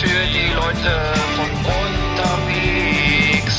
für die Leute von unterwegs.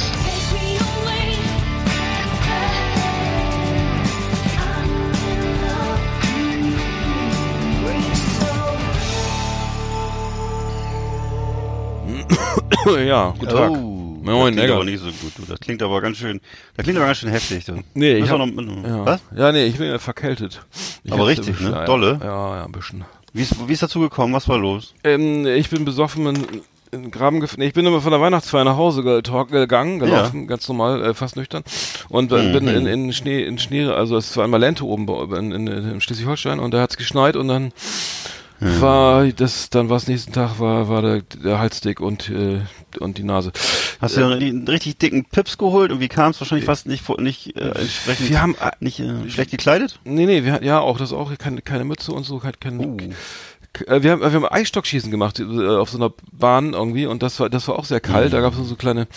ja, guten Tag. Oh, Moin, das klingt Egger. aber nicht so gut, du. Das klingt aber ganz schön, das klingt aber ganz schön heftig, du. Nee, ich hab, noch, ja. was? Ja, nee, ich bin ja verkältet. Ich Aber richtig, ne? Dolle? Ja, ja, ein bisschen. Wie ist, wie ist dazu gekommen? Was war los? Ähm, ich bin besoffen in, in Graben gef nee, ich bin immer von der Weihnachtsfeier nach Hause gegangen, gelaufen, ganz normal, äh, fast nüchtern. Und äh, Mhm. bin in, in Schnee, in Schnee, also es war einmal Lente oben bei- in, in, in Schleswig-Holstein und da hat's geschneit und dann war das, dann war es nächsten Tag, war, war der, der Hals dick und, äh, und die Nase. Hast du einen, einen richtig dicken Pips geholt und wie kam es wahrscheinlich fast nicht, nicht äh, entsprechend, Wir haben, äh, nicht äh, schlecht gekleidet? Nee, nee, wir hatten ja auch das auch keine, keine Mütze und so, kein, kein, Uh. Äh, wir haben, wir haben Eisstockschießen gemacht äh, auf so einer Bahn irgendwie und das war das war auch sehr kalt. Da gab es so kleine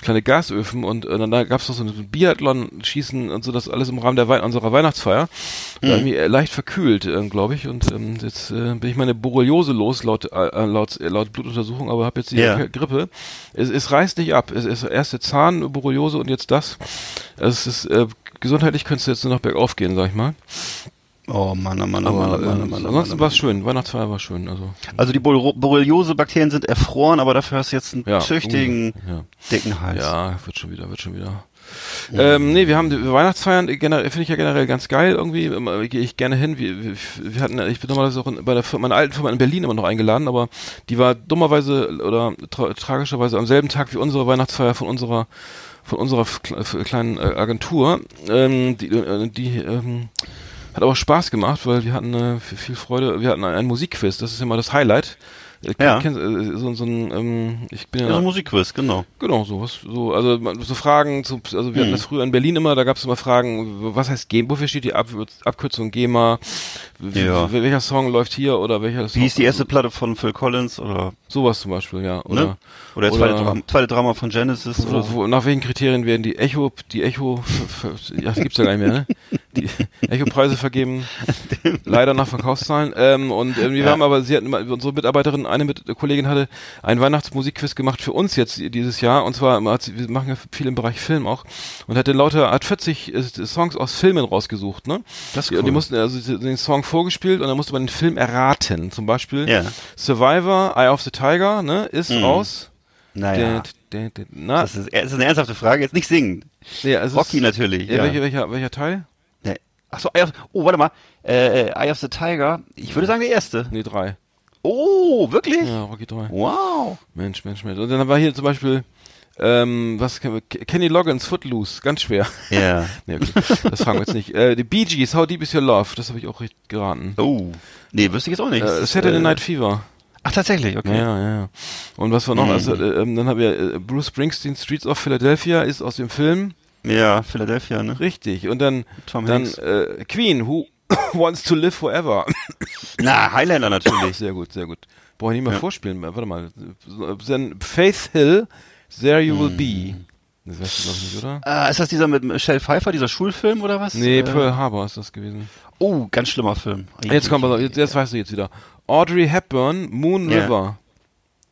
kleine Gasöfen und äh, dann da gab es noch so ein Biathlon-Schießen und so das alles im Rahmen der Wei unserer Weihnachtsfeier. Mich, äh, leicht verkühlt, äh, glaube ich. Und ähm, jetzt äh, bin ich meine Borreliose los laut äh, laut äh, laut Blutuntersuchung, aber habe jetzt die Ja. Gri- Grippe. Es, es reißt nicht ab. Es ist erste Zahn Borreliose und jetzt das. Es ist äh, gesundheitlich könntest du jetzt nur noch bergauf gehen, sag ich mal. Oh Mann, oh Mann, oh Mann, oh Mann, oh ähm, Mann, oh ansonsten Mann. war es schön. Weihnachtsfeier war schön. Also Also die Bor- Borreliose-Bakterien sind erfroren, aber dafür hast du jetzt einen ja, züchtigen, ja, dicken Hals. ja, wird schon wieder, wird schon wieder. Ähm, nee, wir haben die Weihnachtsfeiern generell finde ich ja generell ganz geil irgendwie. Immer Gehe ich gerne hin. Wir, wir, hatten, ich bin normalerweise auch in, bei der Firma, meiner alten Firma in Berlin immer noch eingeladen, aber die war dummerweise oder tra tragischerweise am selben Tag wie unsere Weihnachtsfeier von unserer von unserer kleinen äh, Agentur. Ähm, die äh, die ähm, hat aber Spaß gemacht, weil wir hatten äh, viel Freude. Wir hatten ein, Musikquiz. Das ist immer das Highlight. Äh, Ja. kennst- äh, so, so ein, ähm, ich bin ja, Ja, ein Musikquiz, genau. Genau, sowas. So, also so Fragen zu, also wir hatten Mhm. das früher in Berlin immer, da gab es immer Fragen, was heißt GEMA, wofür steht die Ab Abkürzung GEMA? Ja. Welcher Song läuft hier oder welcher Song? Wie hieß die erste Platte von Phil Collins oder, Sowas zum Beispiel, ja. Oder, ne? Oder der zweite, oder- Drama, zweite Drama von Genesis oder wo, so. nach welchen Kriterien werden die Echo, die Echo, ja, das gibt's ja gar nicht mehr, ne? Die Echo-Preise vergeben, leider nach Verkaufszahlen. Ähm, und ähm, wir Ja. haben aber, sie hatten unsere Mitarbeiterin, eine mit, Kollegin hatte ein Weihnachtsmusikquiz gemacht für uns jetzt dieses Jahr. Und zwar, sie, wir machen ja viel im Bereich Film auch. Und hat den lauter, hat 40 äh, Songs aus Filmen rausgesucht, ne? Das ist Die, und die cool. mussten also den Song vorgespielt und dann musste man den Film erraten. Zum Beispiel Ja. Survivor, Eye of the Tiger, ne? Ist Mhm. raus. Naja. Na, Das ist, das ist eine ernsthafte Frage. Jetzt nicht singen. nee, es Rocky ist, natürlich. Ja, Ja. Welcher, welcher, welcher Teil? Nee. Ach so, Eye of, oh, warte mal. Äh, äh, Eye of the Tiger. Ich würde sagen, der erste. Nee, drei. Oh, wirklich? Ja, Rocky 3. Wow. Mensch, Mensch, Mensch. Und dann war hier zum Beispiel, ähm, was? Kenny Loggins, Footloose, ganz schwer. Ja. nee, okay, das fragen wir jetzt nicht. Äh, die Bee Gees, How Deep Is Your Love, das habe ich auch richtig geraten. Oh. Nee, wüsste ich jetzt auch nicht. Äh, Saturday Night Fever. Ach, tatsächlich, okay. Ja, ja, ja. Und was war noch? Mhm. Also, äh, ähm, dann haben wir äh, Bruce Springsteen, Streets of Philadelphia, ist aus dem Film. Ja, Philadelphia, ne? Richtig. Und dann, Tom dann äh, Queen, Who Wants to Live Forever. Na, Highlander natürlich. Sehr gut, sehr gut. Brauche ich nicht mehr Ja. vorspielen. Warte mal. Dann Faith Hill, There You Will Hm. Be. Das weißt du, glaube ich, nicht, oder? Äh, ist das dieser mit Michelle Pfeiffer, dieser Schulfilm oder was? Nee, äh, Pearl Harbor ist das gewesen. Oh, ganz schlimmer Film. Jetzt kommt pass auf, jetzt, jetzt weißt du jetzt wieder. Audrey Hepburn, Moon Ja. River.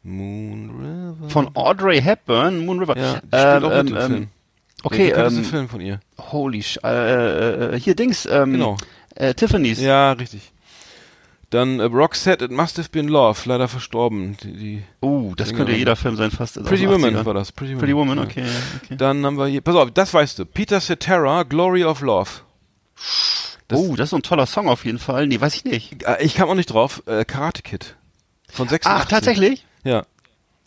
Moon River. Von Audrey Hepburn, Moon River. ja, die spielt ähm, auch mit ähm, ähm, Film. Okay, ja, das ist ähm, ein Film von ihr. holy sh äh, äh, hier Dings, ähm, Genau. äh, Tiffany's. Ja, richtig. Dann äh, Roxette, It Must Have Been Love, leider verstorben. Die, die Oh, das Dinge könnte jeder Film sein, fast. Pretty Woman 80ern. war das. Pretty Woman, Pretty Woman, ja. okay, okay. Dann haben wir hier, pass auf, das weißt du. Peter Cetera, Glory of Love. Das- oh, das ist so ein toller Song auf jeden Fall. Nee, weiß ich nicht. Äh, Ich kam auch nicht drauf. Äh, Karate Kid. Von 86. Ach, tatsächlich? Ja.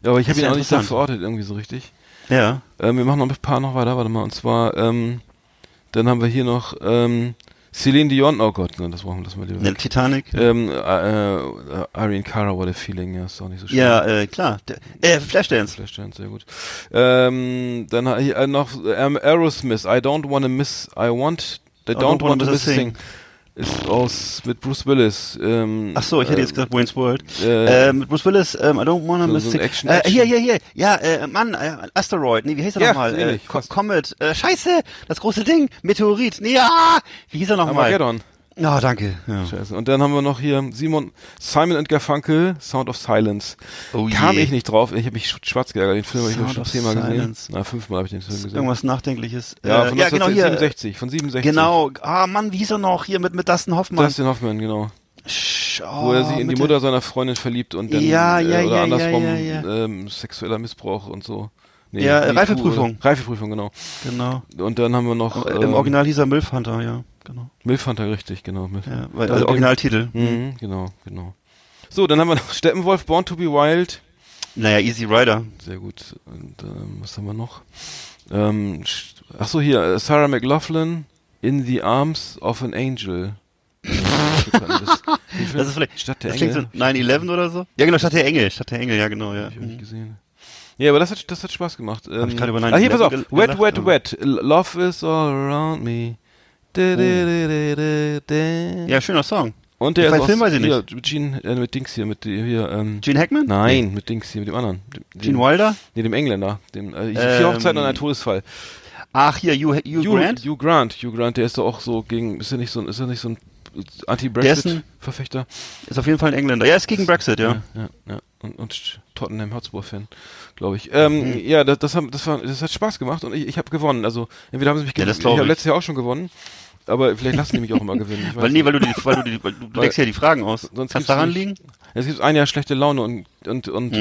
Ja, aber ich habe ihn ja auch nicht so verortet irgendwie so richtig. Ja. Ähm, wir machen noch ein paar noch weiter, warte mal. Und zwar, ähm, dann haben wir hier noch ähm, Celine Dion. Oh Gott, nein, das brauchen wir, das mal lieber. Ne. Titanic. Ähm, äh, äh, Irene Cara, What a Feeling, ja, ist auch nicht so schön. Ja, äh, klar. Der, äh, Flashdance. Flashdance, sehr gut. Ähm, dann hier äh, noch ähm, Aerosmith, I don't wanna miss, I want, I don't, want to miss a thing. Ist aus, mit Bruce Willis. Ähm, Ach so, ich hätte äh, jetzt gesagt Wayne's World. äh, Äh, mit Bruce Willis, ähm, I don't wanna so- miss so. Action- äh, Action. Hier, hier, hier. Ja, äh, Mann, äh, Asteroid. Nee, wie hieß er Ja, nochmal? Äh. Comet. Äh, scheiße, das große Ding. Meteorit. Nee, ja. Wie hieß er nochmal? Armageddon. Ah, danke. Ja. Scheiße. Und dann haben wir noch hier Simon, Simon and Garfunkel, Sound of Silence. Oh Kam je. ich nicht drauf. Ich habe mich sch- schwarz geärgert. Den Film habe ich Sound schon zehnmal gesehen. Na, fünfmal habe ich den Film gesehen. Irgendwas Nachdenkliches. ja, Äh, von ja, genau hier. 1967. Von 67. Genau. Ah, Mann, wie hieß er noch? Hier mit, mit Dustin Hoffmann. Dustin Hoffman, genau. Sch- Wo er sich oh, in die Mutter seiner Freundin verliebt und dann, Ja, ja, äh, oder ja, andersrum, ja, ja, Ähm, sexueller Missbrauch und so. Nee, Ja, MeToo Reifeprüfung. Reifeprüfung, genau. Genau. Und dann haben wir noch, Im ähm, Original hieß er Milf Hunter, ja. Genau. Milf Hunter, richtig, genau. Milf. Ja, weil, also Originaltitel. Mhm, genau, genau. So, dann haben wir noch Steppenwolf, Born to be Wild. Naja, Easy Rider. Sehr gut. Und ähm, was haben wir noch? Ähm, ach so, hier, äh, Sarah McLaughlin, In the Arms of an Angel. Viel? Das ist vielleicht, Stadt der das klingt so Engel. 9-11 oder so? Ja, genau, Stadt der Engel. Stadt der Engel, ja, genau, ja. Hab ich noch nicht gesehen. Ja, aber das hat, das hat Spaß gemacht. Ähm, ich gerade über ah, hier, pass 9/11 auf. Wet, wet, wet. Love is all around me. Ja, schöner Song. Und der ist Film aus, weiß ich hier, mit Gene, äh, mit Dings hier, mit hier, ähm, Gene Hackman? nein, mit Dings hier, mit dem anderen. Dem, Gene Wilder? Nee, dem Engländer. Dem, äh, vier Hochzeiten und ein Todesfall. Ach, hier, Hugh, Hugh, Hugh Grant? Hugh Grant. Hugh Grant, der ist doch auch so gegen, ist er nicht so, ist er nicht so ein Anti-Brexit-Verfechter? Ist auf jeden Fall ein Engländer. Ja, ist gegen Brexit, ja. ja, ja. Und, und Tottenham Hotspur-Fan, glaube ich. Ähm, Ja, das, das, haben, das, war, das hat Spaß gemacht und ich, ich habe gewonnen. Also entweder haben sie mich Ja, ich glaub habe ich. letztes Jahr auch schon gewonnen. Aber vielleicht lassen die mich auch immer gewinnen. Weil, nee, weil du die, weil du die, weil du, Weil- deckst ja die Fragen aus. Sonst Kann gibt's es daran liegen? Es gibt ein Jahr schlechte Laune und und und Mhm.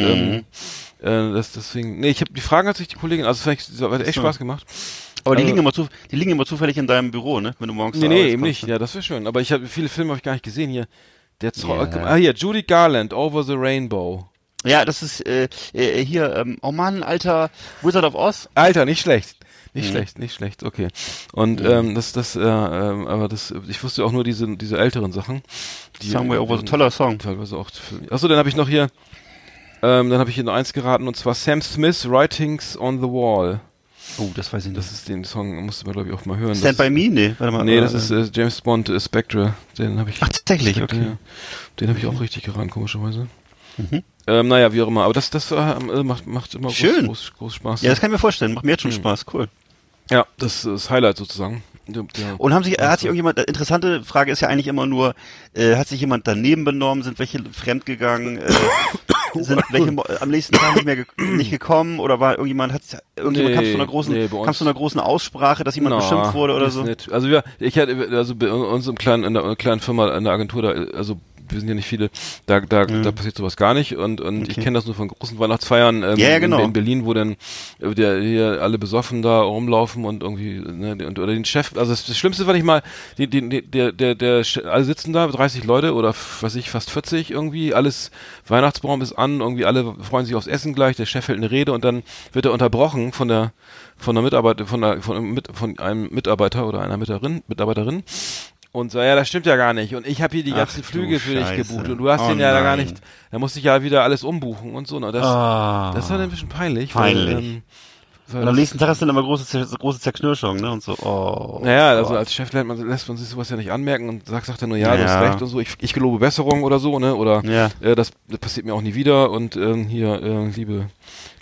ähm, äh, das deswegen. Nee, ich habe die Fragen hat sich die Kollegin, also vielleicht das hat echt. Spaß gemacht. Aber die Also- liegen immer zu, die liegen immer zufällig in deinem Büro, ne? Wenn du morgens Nee, nee, eben nicht. Ja, das wäre schön. Aber ich habe viele Filme habe ich gar nicht gesehen hier. Der Zau Ja. ah, hier Judy Garland, Over the Rainbow. Ja, das ist äh, äh, hier, ähm, oh Mann, alter Wizard of Oz. Alter, nicht schlecht. Nicht Mhm. schlecht, nicht schlecht, okay. Und ähm, das, das, äh, ähm, aber das, ich wusste auch nur diese, diese älteren Sachen. Die, Somewhere Over, die- toller Song. Teilweise auch. Achso, dann habe ich noch hier, ähm, dann habe ich hier noch eins geraten und zwar Sam Smith Writings on the Wall. Oh, das weiß ich nicht. Das ist den Song, musste man glaube ich auch mal hören. Stand das by Me? Nee, warte mal. Nee, äh, das ist äh, James Bond äh, Spectre. Den habe ich. Ach, tatsächlich, Spectre, okay. ja. Den habe ich auch richtig geraten, komischerweise. Mhm. Ähm, naja, wie auch immer. Aber das, das äh, macht, macht immer Schön. Groß, groß, groß Spaß. Ja, das kann ich mir vorstellen. Macht mir jetzt schon Mhm. Spaß. Cool. Ja, das ist das Highlight sozusagen. Der, der, Und haben sich, hat sich irgendjemand, äh, interessante Frage ist ja eigentlich immer nur, äh, hat sich jemand daneben benommen, sind welche fremdgegangen, äh, sind welche am nächsten Tag nicht mehr ge nicht gekommen oder war irgendjemand, hat irgendjemand Nee, kam zu einer großen, nee, bei uns- kam zu einer großen Aussprache, dass jemand Na, beschimpft wurde oder so? Nicht. Also wir, ich hatte, also bei uns im kleinen, in der kleinen Firma, in der Agentur, da, also wir sind ja nicht viele, da, da, da passiert sowas gar nicht und, und ich Okay. kenne das nur von großen Weihnachtsfeiern ähm, Ja, genau. in, in Berlin, wo dann äh, der, hier alle besoffen da rumlaufen und irgendwie, ne, und, oder den Chef, also das, das Schlimmste war nicht mal, die, die, der, der, der, alle sitzen da, 30 Leute oder was weiß ich, fast 40 irgendwie, alles, Weihnachtsbaum ist an, irgendwie alle freuen sich aufs Essen gleich, der Chef hält eine Rede und dann wird er unterbrochen von der, von der Mitarbeiter, von der, von, mit, von einem Mitarbeiter oder einer Mitarbeiterin, Mitarbeiterin und so, ja, das stimmt ja gar nicht. Und ich habe hier die ganzen du Flüge für dich gebucht und du hast Oh den ja da gar nein. nicht. Da musste ich ja wieder alles umbuchen und so. Ne? Das, Ah. das war dann ein bisschen peinlich. Peinlich. Weil, ähm, weil Und am nächsten Tag hast du dann immer große, große Zerknirschung, ne? Und so, oh. naja, also als Chef lernt man, lässt man sich sowas ja nicht anmerken und sagt, sagt er nur, ja, du Ja. hast recht und so, ich, ich gelobe Besserung oder so, ne? Oder Ja. äh, das, das passiert mir auch nie wieder und ähm, hier, äh, liebe,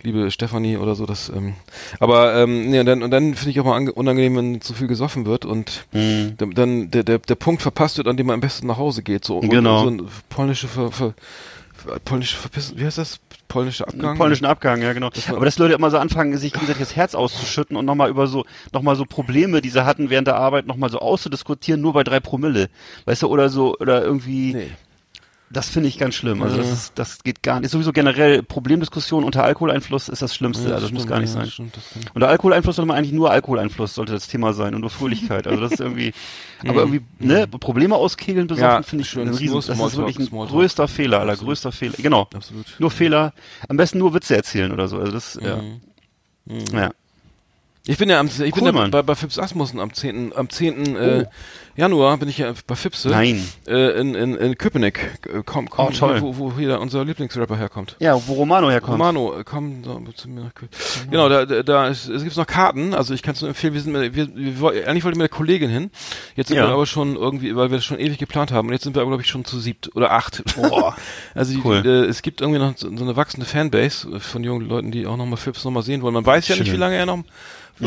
liebe Stefanie oder so, das, ähm, aber ähm, nee, und dann, und dann finde ich auch mal ange- unangenehm, wenn zu viel gesoffen wird und Mhm. dann- dann der, der, der Punkt verpasst wird, an dem man am besten nach Hause geht. So, Genau. so ein polnische Ver, Ver, polnische Verpissen, wie heißt das? Polnische Abgang? polnischen Abgang, ja genau. war- Aber dass Leute immer so anfangen, sich gegenseitig das Herz auszuschütten und nochmal über so, nochmal so Probleme, die sie hatten während der Arbeit, nochmal so auszudiskutieren, nur bei drei Promille. Weißt du, oder so, oder irgendwie, Nee. Das finde ich ganz schlimm. Also Ja. das ist, das geht gar nicht. Sowieso generell Problemdiskussion unter Alkoholeinfluss ist das Schlimmste. Ja, also das muss stimmt, gar nicht ja, sein. Stimmt, das Unter Alkoholeinfluss sollte man eigentlich nur Alkoholeinfluss sollte das Thema sein und nur Fröhlichkeit. Also das ist irgendwie, aber irgendwie, ne, Probleme auskegeln besoffen Mhm. Ja, finde ich schön. ein Riesen, das ist wirklich ein Smalltalk. größter Fehler, aller Absolut. größter Fehler. Genau. Absolut. Nur Fehler, am besten nur Witze erzählen oder so. Also das, ja. Mhm. ja. Ich bin ja am, ich bin Cool, ja Mann. bei, bei Fips Asmussen am 10. am 10. Äh, Januar bin ich ja bei Fipse. Nein. Äh, in, in, in Köpenick. Äh, komm, komm, Oh, toll. Wo, wo hier unser Lieblingsrapper herkommt. Ja, wo Romano herkommt. Romano, äh, komm da, zu mir nach Köln. Genau, da, da, da ist, es gibt noch Karten, also ich kann es nur empfehlen, wir sind wir, wir, woll- eigentlich wollte ich mit der Kollegin hin. Jetzt sind Ja. wir aber schon irgendwie, weil wir das schon ewig geplant haben und jetzt sind wir aber glaube ich schon zu siebt oder acht. Boah. Also Cool. die, äh, es gibt irgendwie noch so, so eine wachsende Fanbase von jungen Leuten, die auch nochmal Fips nochmal sehen wollen. Man weiß ja nicht, Schön. wie lange er noch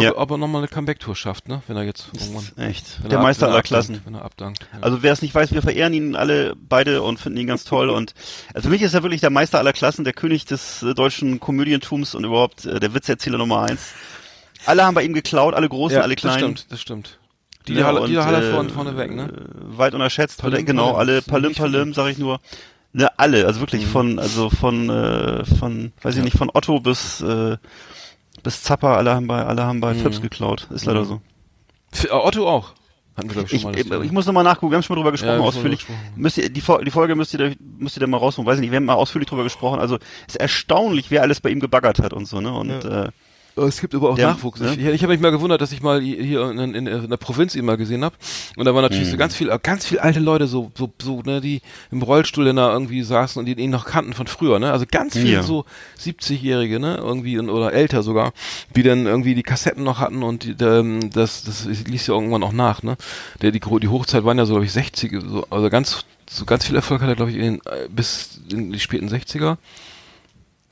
Ja. ob er nochmal eine Comeback-Tour schafft, ne? Wenn er jetzt irgendwann. Echt. Der er ab- Meister er aller abdankt, Klassen. Wenn er abdankt. Ja. Also wer es nicht weiß, wir verehren ihn alle beide und finden ihn ganz toll. Und also für mich ist er wirklich der Meister aller Klassen, der König des äh, deutschen Komödientums und überhaupt äh, der Witzerzähler Nummer eins. Alle haben bei ihm geklaut, alle großen, alle das kleinen. stimmt, das stimmt. Die Ja, Halle, und, die Halle äh, vorne, vorne weg, ne? Weit unterschätzt, Palim, genau, Palim. alle Nicht Palim. Palim, sag ich nur. Ne, alle, also wirklich Mhm. von, also von, äh, von, weiß ich nicht, von Otto bis, äh, bis Zappa, alle haben bei, alle haben bei Mhm. Phipps geklaut. Ist leider Mhm. so. Äh, Otto auch. Hatten wir, ich, Ich, schon mal. ich, ich muss nochmal nachgucken, wir haben schon mal drüber gesprochen, Ja, ausführlich. Müsst ihr, die, die Folge müsst ihr, da- müsst ihr da mal rausholen, weiß ich nicht, wir haben mal ausführlich drüber gesprochen, also ist erstaunlich, wer alles bei ihm gebaggert hat und so, ne, und, äh, Oh, Es gibt aber auch Der- Nachwuchs. ne? Ich, ich habe mich mal gewundert, dass ich mal hier in, in, in der Provinz ihn mal gesehen habe. Und da waren natürlich Mhm. so ganz viel, ganz viel alte Leute, so, so, so, ne, die im Rollstuhl dann da irgendwie saßen und die ihn noch kannten von früher, ne? Also ganz viel Ja. so 70-Jährige, ne? Irgendwie oder älter sogar, die dann irgendwie die Kassetten noch hatten und die, ähm, das, das ließ ja irgendwann auch nach, ne? Der, die, die Hochzeit waren ja so, glaube ich, 60, so, also ganz, so ganz viel Erfolg hat er, glaube ich, in, äh, bis in die späten 60er.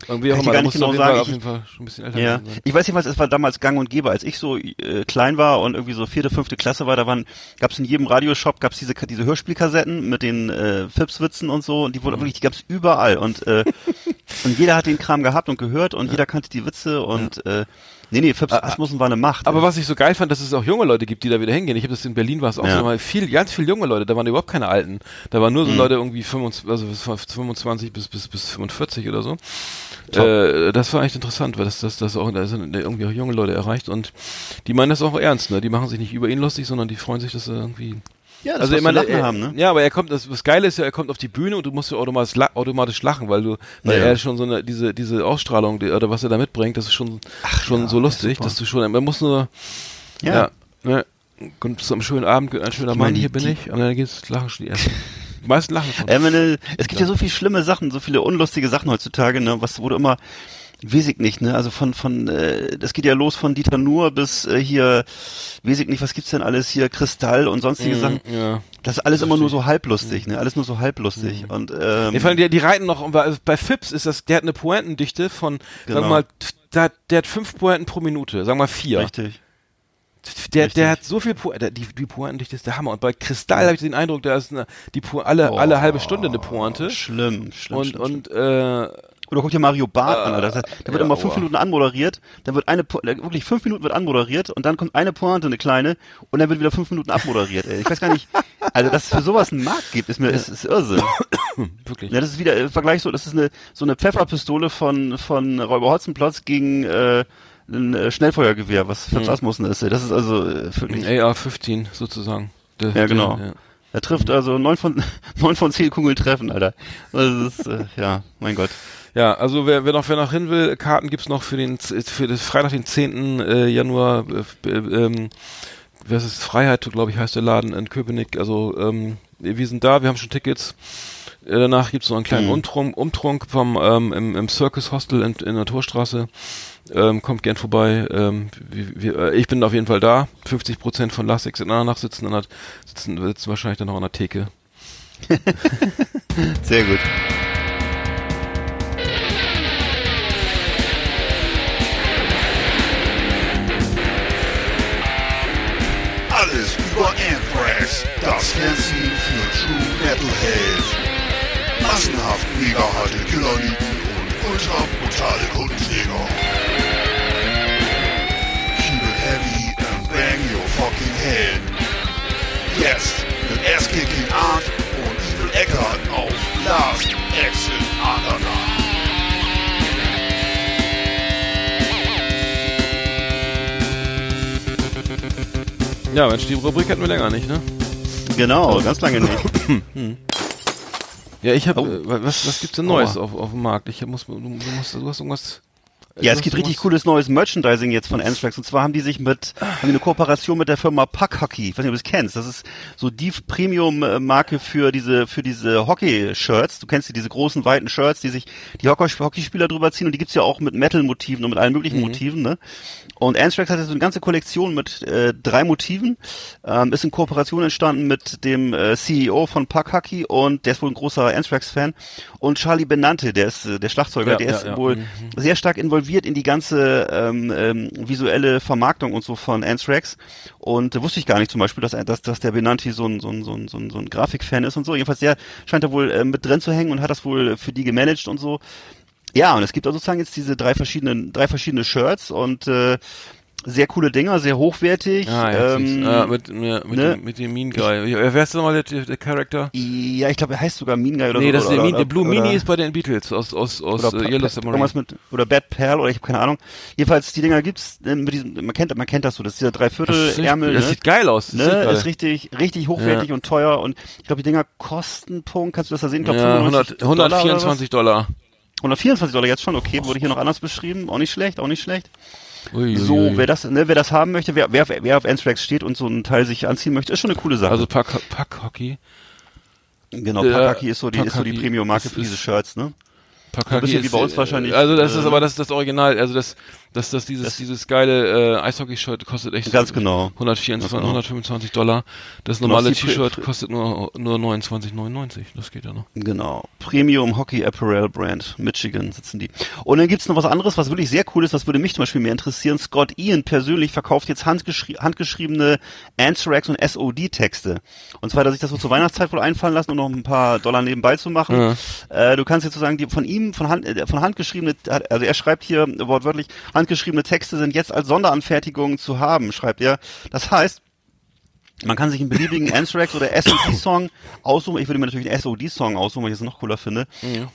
Irgendwie auch ich immer, gar nicht genau Fall, sagen. auf Ich- jeden Fall schon ein bisschen älter Ja, sein. ich weiß jedenfalls, es war damals gang und gäbe, als ich so äh, klein war und irgendwie so vierte, fünfte Klasse war, da waren, gab's in jedem Radioshop gab's diese diese Hörspielkassetten mit den äh, Fips-Witzen und so und die wurden Mhm. wirklich, die gab's überall und äh, und jeder hat den Kram gehabt und gehört und jeder kannte die Witze und äh, nee, nee, Fips Asmussen war eine Macht. Aber was ich so geil fand, dass es auch junge Leute gibt, die da wieder hingehen. Ich habe das in Berlin war es auch Ja. so mal viel, ganz viel junge Leute. Da waren überhaupt keine Alten. Da waren nur so Mhm. Leute irgendwie 25, also bis 25 bis bis bis 45 oder so. Äh, das war echt interessant, weil das das das auch da sind irgendwie auch junge Leute erreicht und die meinen das auch ernst. Ne, die machen sich nicht über ihn lustig, sondern die freuen sich, dass er irgendwie ja, das also zu lachen haben, ne? ja, aber er kommt, das, das Geile ist ja, er kommt auf die Bühne und du musst ja automatisch, automatisch lachen, weil du, weil Ja. er schon so eine, diese, diese Ausstrahlung, die, oder was er da mitbringt, das ist schon, schon ja, so lustig, dass du schon, man muss nur, Ja. ja, ne, zu einem schönen Abend, ein schöner Ich Mann, meine, hier bin ich, und dann geht's, lachen schon die ersten. Die meisten lachen schon. Ja, meine, es gibt ja so viele schlimme Sachen, so viele unlustige Sachen heutzutage, ne, was wurde immer, weiß ich nicht, ne, also von, von, äh, das geht ja los von Dieter Nuhr bis äh, hier, weiß ich nicht, was gibt's denn alles hier, Kristall und sonstige Sachen. Mhm, ja. Das ist alles immer nur so halblustig, ne, alles nur so halblustig und, ähm, Nee, vor allem, die, die reiten noch, bei, bei Phipps ist das, der hat eine Pointendichte von, Genau. sagen wir mal, der, hat- der hat fünf Pointen pro Minute, sagen wir mal vier. richtig. Der, Richtig. der hat so viel po der, die, die Pointendichte ist der Hammer. Und bei Kristall habe ich den Eindruck, da ist eine, die po alle, Oh, alle halbe Stunde eine Pointe. Schlimm, schlimm, Und, schlimm, und, äh, Oder guck dir Mario Barth an, Alter. Da, da wird ja, immer fünf aua. Minuten anmoderiert, dann wird eine, äh, wirklich fünf Minuten wird anmoderiert und dann kommt eine Pointe, eine kleine, und dann wird wieder fünf Minuten abmoderiert, ey. Ich weiß gar nicht, also dass es für sowas einen Markt gibt, ist mir, ist, ist Irrsinn. wirklich. Ja, das ist wieder im Vergleich so, das ist eine, so eine Pfefferpistole von, von Räuber Hotzenplotz gegen, äh, ein äh, Schnellfeuergewehr, was Fips Mhm. Asmussen ist, ey. Das ist also, äh, wirklich, Ein AR-15 sozusagen. Der, Ja, genau. Der, ja. er trifft also neun von, neun von zehn Kugeln treffen, Alter. Das ist, äh, ja, mein Gott. Ja, also wer, wer noch wer noch hin will, Karten gibt's noch für den für das Freitag den 10. äh, Januar äh, äh, ähm, was ist Freiheit, glaube ich, heißt der Laden in Köpenick. Also ähm, wir sind da, wir haben schon Tickets. Äh, danach gibt's noch einen kleinen Mhm. Umtrunk, Umtrunk vom ähm, im, im Circus Hostel in, in der Torstraße. Ähm, kommt gern vorbei. Ähm, wir, wir, äh, ich bin auf jeden Fall da. 50 Prozent von Last Exit Nanach sitzen, an der, sitzen, sitzen wahrscheinlich dann noch an der Theke. Sehr gut. Das Fernsehen für True Metalhead. Massenhaft mega harte Killerlieben und ultra brutale Kundenträger. Keep it heavy and bang your fucking head. Jetzt mit Ass-Kicking Art und Evil Eckart auf Last Exit Andernach. Ja, Mensch, die Rubrik hatten wir länger nicht, ne? Genau, ganz lange nicht. Ja, ich habe, Oh. äh, was, was gibt's denn Aua. Neues auf, auf dem Markt? Ich muss, du, du, musst, du hast irgendwas. Ja, es gibt richtig cooles neues Merchandising jetzt von Anthrax. Und zwar haben die sich mit, haben die eine Kooperation mit der Firma Puck Hockey. Ich weiß nicht, ob du es kennst. Das ist so die Premium-Marke für diese, für diese Hockey-Shirts. Du kennst die, diese großen, weiten Shirts, die sich die Hockey- Hockeyspieler drüber ziehen. Und die gibt's ja auch mit Metal-Motiven und mit allen möglichen Mhm. Motiven, ne? Und Anthrax hat jetzt so eine ganze Kollektion mit äh, drei Motiven. Ähm, ist in Kooperation entstanden mit dem äh, CEO von Puck Hockey und der ist wohl ein großer Anthrax-Fan. Und Charlie Benante, der ist äh, der Schlagzeuger, Ja, der ja, ist ja. wohl Mhm. sehr stark involviert involviert in die ganze ähm, ähm, visuelle Vermarktung und so von Anthrax und äh, wusste ich gar nicht zum Beispiel, dass, dass, dass der Benanti so ein, so, ein, so, ein, so, ein, so ein Grafikfan ist und so. Jedenfalls der scheint da wohl äh, mit drin zu hängen und hat das wohl für die gemanagt und so. Ja, und es gibt also sozusagen jetzt diese drei verschiedenen, drei verschiedene Shirts und äh, sehr coole Dinger, sehr hochwertig. Ah, ja, ähm, äh, mit, mit, mit, ne? dem, mit dem Mean Guy. Ja, wer ist denn nochmal der, der Charakter? ja, ich glaube, er heißt sogar Mean Guy oder Nee, so. das ist oder, der, Mean, oder, der Blue oder, Mini ist bei den Beatles aus, aus, aus oder äh, Yellow Submarine. mit oder Bad Pearl oder ich habe keine Ahnung. Jedenfalls die Dinger gibt's äh, mit diesem man kennt man kennt das so, das ist dieser das, Dreiviertel ist- Ärmel, das ne? sieht geil aus. Das Ne, sieht geil. ist richtig, richtig hochwertig und teuer und ich glaube, die Dinger kosten Punkt, kannst du das da sehen? Ich glaube, ja, 95 100, Dollar oder was? 124 Dollar. 124 Dollar jetzt schon, okay, wurde hier noch anders beschrieben, auch nicht schlecht, auch nicht schlecht. Ui, ui, So, ui. wer das, ne, wer das haben möchte, wer, wer, wer auf Anthrax steht und so einen Teil sich anziehen möchte, ist schon eine coole Sache. Also Pack, Pack Hockey. genau, äh, Pakaki ist so die, ist so die Premium-Marke ist- für diese ist- Shirts, ne? Pack ein bisschen Hockey wie bei uns äh, wahrscheinlich, Also das ist äh, aber das, das Original, also das, das, das dieses, Das- dieses geile äh, Eishockey-Shirt kostet echt Ganz genau. 124, Ganz genau. 125 Dollar. Das Genau, normale T-Shirt kostet nur, nur 29,99. Das geht ja noch. Genau. Premium Hockey Apparel Brand. Michigan sitzen die. Und dann gibt's noch was anderes, was wirklich sehr cool ist, das würde mich zum Beispiel mehr interessieren. Scott Ian persönlich verkauft jetzt handgeschrie handgeschriebene Anthrax und SOD-Texte. Und zwar hat er sich das so zur Weihnachtszeit wohl einfallen lassen, um noch ein paar Dollar nebenbei zu machen. Äh, du kannst jetzt sozusagen die von ihm, von Hand, äh, von Hand geschriebene, also er schreibt hier wortwörtlich, handgeschriebene Texte sind jetzt als Sonderanfertigungen zu haben, schreibt er. Das heißt, man kann sich einen beliebigen Anthrax oder SOD-Song aussuchen. Ich würde mir natürlich einen SOD-Song aussuchen, weil ich das noch cooler finde.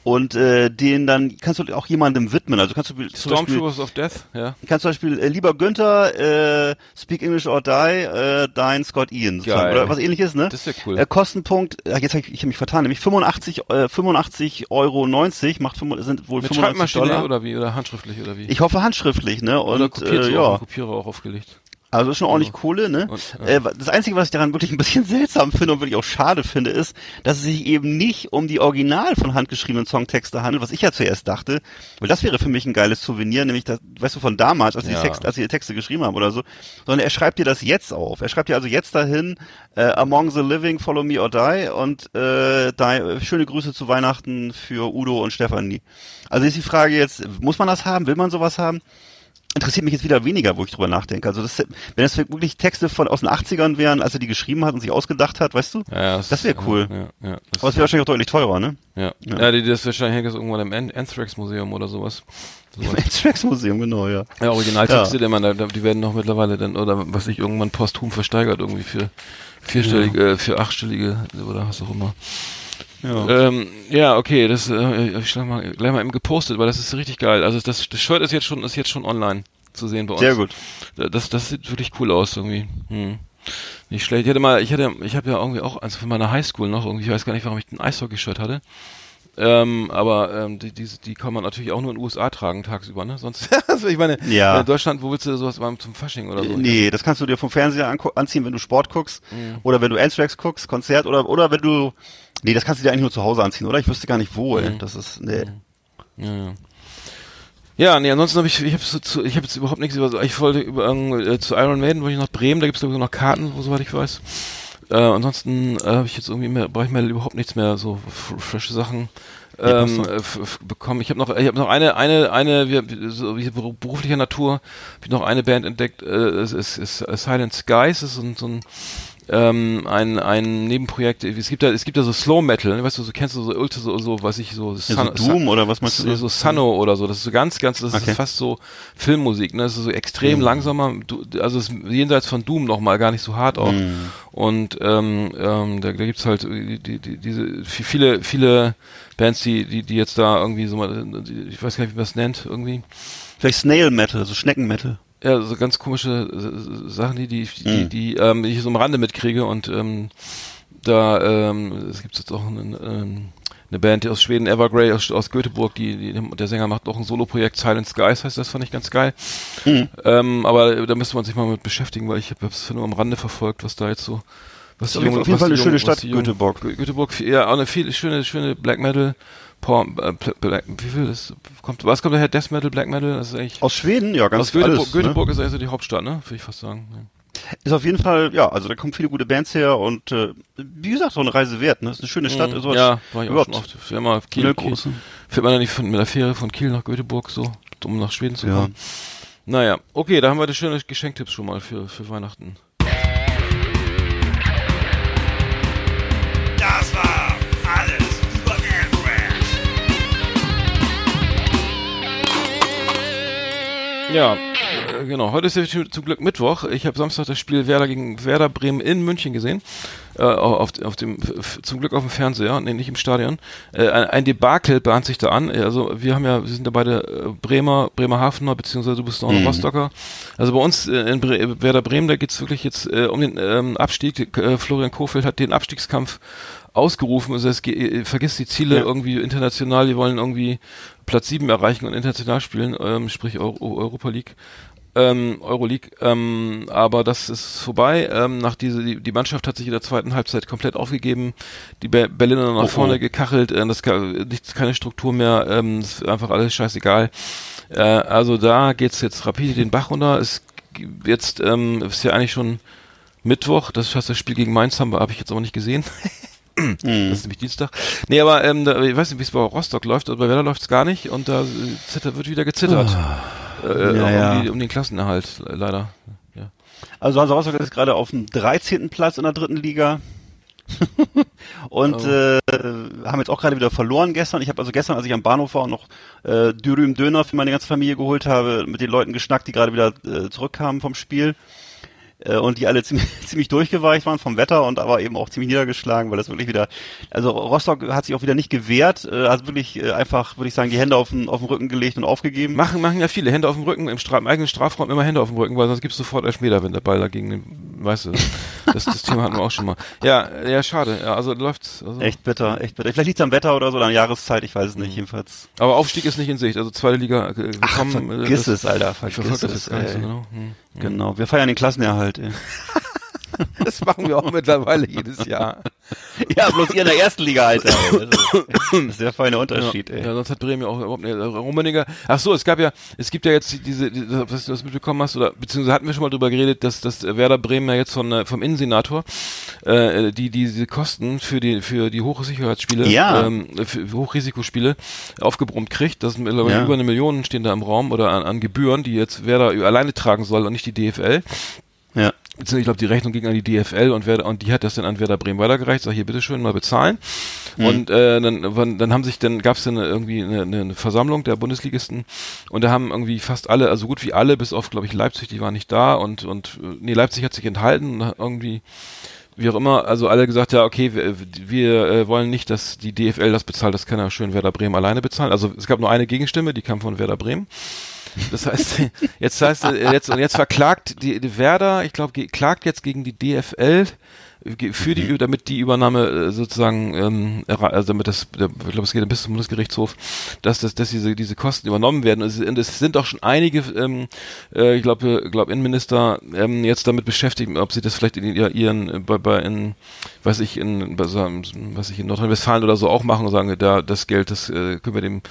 Und äh, den dann kannst du auch jemandem widmen. Also kannst du Stormtroopers of Death, ja. kannst zum Beispiel äh, lieber Günther, äh, Speak English or Die, äh, dein Scott Ian sozusagen. Geil. oder was ähnliches, ne? Das ist ja cool. Äh, Kostenpunkt, äh, jetzt habe ich, ich hab mich vertan, nämlich 85, äh, 85 Euro 90, macht 5, sind wohl Mit 95 Schreibmaschine Dollar. oder wie? Oder handschriftlich oder wie? ich hoffe handschriftlich, ne? oder Und kopiert äh, so auf ja. den Kopierer auch aufgelegt. Also ist schon ordentlich Kohle, ne? Und, ja. äh, das Einzige, was ich daran wirklich ein bisschen seltsam finde und wirklich auch schade finde, ist, dass es sich eben nicht um die Original von handgeschriebenen Songtexte handelt, was ich ja zuerst dachte, weil das wäre für mich ein geiles Souvenir, nämlich das, weißt du, von damals, als, Ja. die, Text, als sie die Texte geschrieben haben oder so, sondern er schreibt dir das jetzt auf. Er schreibt dir also jetzt dahin, äh, Among the Living, Follow Me or Die und äh, die, schöne Grüße zu Weihnachten für Udo und Stefanie. Also ist die Frage jetzt, muss man das haben? Will man sowas haben? Interessiert mich jetzt wieder weniger, wo ich drüber nachdenke. Also das, wenn das wirklich Texte von aus den 80ern wären, als er die geschrieben hat und sich ausgedacht hat, weißt du? Ja, Das wäre cool. Ja, ja, das Aber es wäre wahrscheinlich auch deutlich teurer, ne? ja. Ja. ja. die, das wahrscheinlich hängt das irgendwann im An- Anthrax-Museum oder sowas. Im sowas. Anthrax Museum, genau, ja. Ja, Originaltexte, man, da, die werden noch mittlerweile dann, oder was ich irgendwann posthum versteigert, irgendwie für vierstellige, äh, für achtstellige oder was auch immer. Ja. Ähm, ja, okay, das äh, ich mal, gleich mal eben gepostet, weil das ist richtig geil. Also das, das Shirt ist jetzt schon, ist jetzt schon online zu sehen bei uns. Sehr gut. Das, das sieht wirklich cool aus irgendwie. Hm. Nicht schlecht. Ich hatte mal, ich hatte, ich habe ja irgendwie auch eins von meiner Highschool noch irgendwie, ich weiß gar nicht, warum ich ein Eishockey-Shirt hatte. Ähm, aber ähm, die, die, die kann man natürlich auch nur in den USA tragen tagsüber, ne? Sonst, also ich meine, Ja. in Deutschland, wo willst du sowas machen zum Fasching oder so? Äh, Nee, das kannst du dir vom Fernseher anziehen, wenn du Sport guckst oder wenn du Anthrax guckst, Konzert oder oder wenn du Nee, das kannst du dir eigentlich nur zu Hause anziehen, oder? Ich wüsste gar nicht wo, ey. Das ist nee. Ja, ja. Ja, nee, ansonsten habe ich, ich habe so zu, ich habe jetzt überhaupt nichts über, ich wollte über äh, zu Iron Maiden, wollte ich nach Bremen, da gibt's glaube ich noch Karten, soweit ich weiß. Äh, ansonsten äh, habe ich jetzt irgendwie mehr, brauche ich mir überhaupt nichts mehr, so frische Sachen Ja, ähm, äh, f- bekommen. Ich habe noch, ich habe noch eine, eine, eine, wir, so beruflicher Natur, habe ich noch eine Band entdeckt. Äh, es ist, ist Silent Skies, ist so so ein ähm, ein, ein Nebenprojekt. Es gibt da, es gibt da so Slow Metal, ne? weißt du, so kennst du so Ultra, so, so was ich so, Ja, so Sun- Doom oder was meinst so, du? so Sano oder so. Das ist so ganz, ganz, das Okay. Mhm. ist fast so Filmmusik, ne? Das ist so extrem langsamer, du, also es ist jenseits von Doom nochmal gar nicht so hart auch. Mhm. Und ähm, ähm, da, da gibt's halt die, die, die, diese viele, viele Bands, die, die, die jetzt da irgendwie so mal, ich weiß gar nicht, wie man das nennt, irgendwie. Vielleicht Snail Metal, so Schnecken Metal. Ja, so ganz komische äh, Sachen, die, die, die, Mhm. die, ähm, die ich so am Rande mitkriege und ähm, da ähm, es gibt jetzt auch einen, ähm, eine Band aus Schweden, Evergrey aus, aus Göteborg, die, die der Sänger macht auch ein Soloprojekt, Silent Skies heißt das, fand ich ganz geil. Mhm. Ähm, aber da müsste man sich mal mit beschäftigen, weil ich habe es nur am Rande verfolgt, was da jetzt so was Ist auf jeden Fall- eine schöne Stadt, Göteborg. Gö- Göteborg, ja, auch eine viel schöne, schöne Black Metal, Power, äh, Black, wie viel das kommt, was kommt daher? Death Metal, Black Metal, das ist eigentlich Aus Schweden, ja, ganz aus Göteborg, alles, ne? Göteborg ist also die Hauptstadt, ne? Würde ich fast sagen. Ja. Ist auf jeden Fall, ja, also da kommen viele gute Bands her und äh, wie gesagt, so eine Reise wert, ne? Ist eine schöne Stadt, ist sowas Mhm. ja, war ich auch überhaupt schon oft. Immer eine Kiel, Kiel. Fährt man da nicht von, mit der Fähre von Kiel nach Göteborg so, um nach Schweden zu Ja. kommen? Naja, okay, da haben wir das schöne Geschenktipps schon mal für, für Weihnachten. Ja, äh, genau. Heute ist ja zum Glück Mittwoch. Ich habe Samstag das Spiel Werder gegen Werder Bremen in München gesehen. Äh, auf, auf dem, zum Glück auf dem Fernseher, nee, nicht im Stadion. Äh, ein, ein Debakel bahnt sich da an. Also wir haben ja, wir sind ja beide äh, Bremer, Bremerhavener, beziehungsweise du bist noch ein Mhm. Rostocker. Also bei uns äh, in Bre Werder Bremen, da geht's wirklich jetzt äh, um den ähm, Abstieg. Äh, Florian Kofeld hat den Abstiegskampf ausgerufen. Also es geht, äh, vergisst die Ziele Ja. irgendwie international. Die wollen irgendwie Platz 7 erreichen und international spielen, ähm, sprich Euro Europa League ähm, Euroleague, ähm, aber das ist vorbei. Ähm, nach diese, die, die Mannschaft hat sich in der zweiten Halbzeit komplett aufgegeben. Die Be Berliner nach Oh, vorne oh. gekachelt, äh, das nichts, keine Struktur mehr, ähm, ist einfach alles scheißegal. Äh, also da geht's jetzt rapide den Bach runter. Es jetzt ähm, ist ja eigentlich schon Mittwoch, das heißt das Spiel gegen Mainz haben wir, habe ich jetzt aber nicht gesehen. Das ist nämlich Dienstag. Nee, aber ähm, da, ich weiß nicht, wie es bei Rostock läuft, aber bei Werder läuft's gar nicht und da äh, zitter, wird wieder gezittert. Äh, Ah. Ja, um. Die, um den Klassenerhalt, le- leider. Ja. Also Hansa Rostock ist gerade auf dem 13. Platz in der dritten Liga. und Oh. äh, haben jetzt auch gerade wieder verloren gestern. Ich habe also gestern, als ich am Bahnhof war und noch äh, Dürüm Döner für meine ganze Familie geholt habe, mit den Leuten geschnackt, die gerade wieder äh, zurückkamen vom Spiel. Äh, und die alle ziemlich, ziemlich durchgeweicht waren vom Wetter und aber eben auch ziemlich niedergeschlagen, weil das wirklich wieder, also Rostock hat sich auch wieder nicht gewehrt, äh, hat wirklich äh, einfach, würde ich sagen, die Hände auf den, auf den Rücken gelegt und aufgegeben. Machen, machen ja viele. Hände auf dem Rücken, im, Stra im eigenen Strafraum immer Hände auf dem Rücken, weil sonst gibt's sofort Elfmeter, wenn der Ball dagegen, den- weißt du, das, das Thema hatten wir auch schon mal. Ja, ja, schade. Ja, also läuft's. Also, Echt bitter, echt bitter. Vielleicht liegt es am Wetter oder so, oder an Jahreszeit, ich weiß es nicht, jedenfalls. Aber Aufstieg ist nicht in Sicht. Also zweite Liga äh, Ach, gekommen. äh, vergiss das, es, Alter, vergiss das es. jetzt gar nicht so genau. Hm. Genau, wir feiern den Klassenerhalt. Ey. Das machen wir auch mittlerweile jedes Jahr. ja, bloß ihr in der ersten Liga, Alter. Das, ist, der feine Unterschied, ja, ey. ja, sonst hat Bremen ja auch überhaupt nicht. äh, Rummenigge. Ach so, es gab ja, es gibt ja jetzt die- diese, was du das mitbekommen hast, oder beziehungsweise hatten wir schon mal drüber geredet, dass dass Werder Bremen ja jetzt von, äh, vom Innensenator äh, die diese Kosten für die für die Hochsicherheitsspiele, Ja. ähm, für Hochrisikospiele aufgebrummt kriegt. Das sind mittlerweile Ja. über eine Million stehen da im Raum oder an, an Gebühren, die jetzt Werder alleine tragen soll und nicht die DFL. Beziehungsweise ich glaube, die Rechnung ging an die DFL und, Werder, und die hat das dann an Werder Bremen weitergereicht. Sag hier, bitteschön, mal bezahlen. Und äh, dann, dann haben sich, dann gab es dann irgendwie eine, eine, Versammlung der Bundesligisten und da haben irgendwie fast alle, also gut wie alle, bis auf, glaube ich, Leipzig, die waren nicht da und, und äh, nee, Leipzig hat sich enthalten und hat irgendwie wie auch immer, also alle gesagt, ja, okay, wir, wir äh, wollen nicht, dass die DFL das bezahlt, das kann ja schön Werder Bremen alleine bezahlen. Also es gab nur eine Gegenstimme, die kam von Werder Bremen. Das heißt, jetzt heißt äh, jetzt und jetzt verklagt die, die Werder, ich glaube, klagt jetzt gegen die DFL für die, damit die Übernahme äh, sozusagen, ähm, also damit das, ich glaube, es geht bis zum Bundesgerichtshof, dass das, dass diese diese Kosten übernommen werden. Und es, und es sind auch schon einige, ähm, äh, ich glaube, glaub Innenminister ähm, jetzt damit beschäftigt, ob sie das vielleicht in ihr- ihren, äh, bei, bei in, weiß ich in, bei was ich in Nordrhein-Westfalen oder so auch machen und sagen, da das Geld, das äh, können wir dem,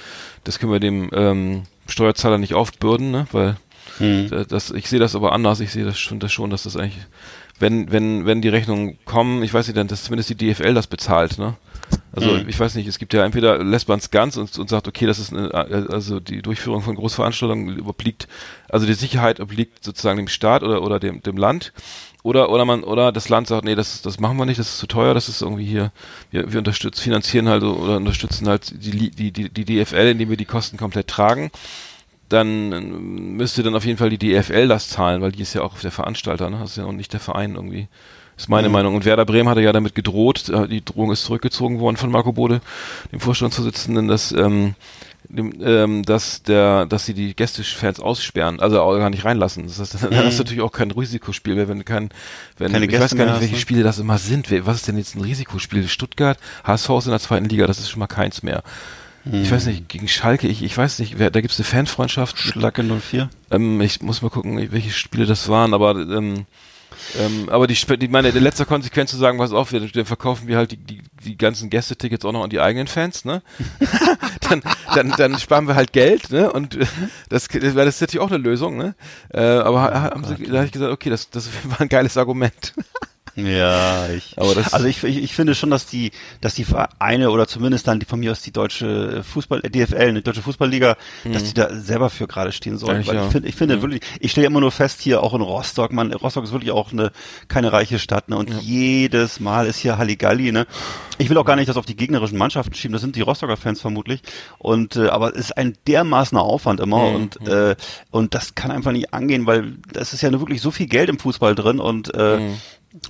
das können wir dem ähm, Steuerzahler nicht aufbürden, ne, weil Hm. das, ich sehe das aber anders. Ich sehe das schon, das schon, dass das eigentlich, wenn, wenn, wenn die Rechnungen kommen, ich weiß nicht, dann, dass zumindest die DFL das bezahlt, ne? Also Mhm. ich weiß nicht, es gibt ja entweder lässt man es ganz und, und sagt, okay, das ist eine, also die Durchführung von Großveranstaltungen obliegt, also die Sicherheit obliegt sozusagen dem Staat oder oder dem dem Land. Oder, oder man, oder das Land sagt, nee, das, das machen wir nicht, das ist zu teuer, das ist irgendwie hier, wir, wir unterstützen, finanzieren halt oder unterstützen halt die, die, die, die DFL, indem wir die Kosten komplett tragen. Dann ähm, müsste dann auf jeden Fall die DFL das zahlen, weil die ist ja auch der Veranstalter, ne? Das ist ja auch nicht der Verein irgendwie. Ist meine Meinung. Und Werder Bremen hatte ja damit gedroht, äh, die Drohung ist zurückgezogen worden von Marco Bode, dem Vorstandsvorsitzenden, dass, ähm, ähm, dass der, dass sie die Gästefans aussperren, also auch gar nicht reinlassen. Das heißt, dann hast du natürlich auch kein Risikospiel mehr, wenn kein, wenn Keine ich Gäste weiß gar nicht, welche ne? Spiele das immer sind. Was ist denn jetzt ein Risikospiel? Stuttgart, HSV ist in der zweiten Liga, das ist schon mal keins mehr. Ich weiß nicht, gegen Schalke, ich, ich weiß nicht, wer, da gibt's eine Fanfreundschaft. Schlacke 04. Ähm, ich muss mal gucken, welche Spiele das waren, aber ähm, ähm, aber die, die meine, in letzter Konsequenz zu sagen, was auf, wir, dann verkaufen wir halt die, die, die ganzen Gästetickets auch noch an die eigenen Fans, ne? dann, dann, dann sparen wir halt Geld, ne? Und das, das wäre natürlich auch eine Lösung, ne? Äh, aber ha- haben sie, da habe ich gesagt, okay, das, das war ein geiles Argument. Ja, ich, Aber das- also ich, ich, ich finde schon, dass die, dass die Vereine oder zumindest dann die von mir aus die deutsche Fußball, äh, DFL, die deutsche Fußballliga, dass die da selber für gerade stehen sollen. Eigentlich Weil ja. ich finde, ich finde wirklich, ich stelle immer nur fest hier auch in Rostock, man, Rostock ist wirklich auch eine, keine reiche Stadt, ne, und jedes Mal ist hier Halligalli, ne. Ich will auch gar nicht das auf die gegnerischen Mannschaften schieben, das sind die Rostocker Fans vermutlich, und, äh, aber es ist ein dermaßener Aufwand immer, und, äh, und das kann einfach nicht angehen, weil das ist ja nur wirklich so viel Geld im Fußball drin und, äh,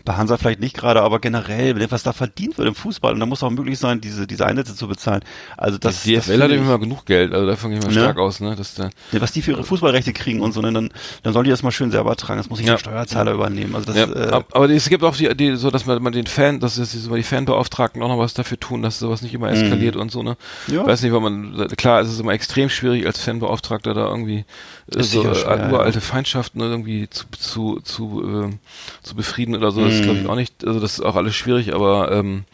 bei Hansa vielleicht nicht gerade, aber generell, wenn was da verdient wird im Fußball und da muss auch möglich sein, diese, diese Einsätze zu bezahlen. Also das, Die das DFL hat finde immer genug Geld, also davon gehe ich mal Ne? stark aus, ne? Dass der, ich, was die für ihre Fußballrechte kriegen und so, ne, dann, dann sollen die das mal schön selber tragen. Das muss ich Ja. der Steuerzahler übernehmen. Also das, ja, äh, ab- aber es gibt auch die, die so, dass man, man den Fan, dass es die Fanbeauftragten auch noch was dafür tun, dass sowas nicht immer eskaliert und so, ne? Mhm. Ja. Weiß nicht, weil man, klar, es ist immer extrem schwierig als Fanbeauftragter da irgendwie so äh, schwer, ja. uralte Feindschaften irgendwie zu, zu, zu, ähm, zu befrieden oder so. Das ist Mhm. glaube ich auch nicht, also das ist auch alles schwierig, aber ähm,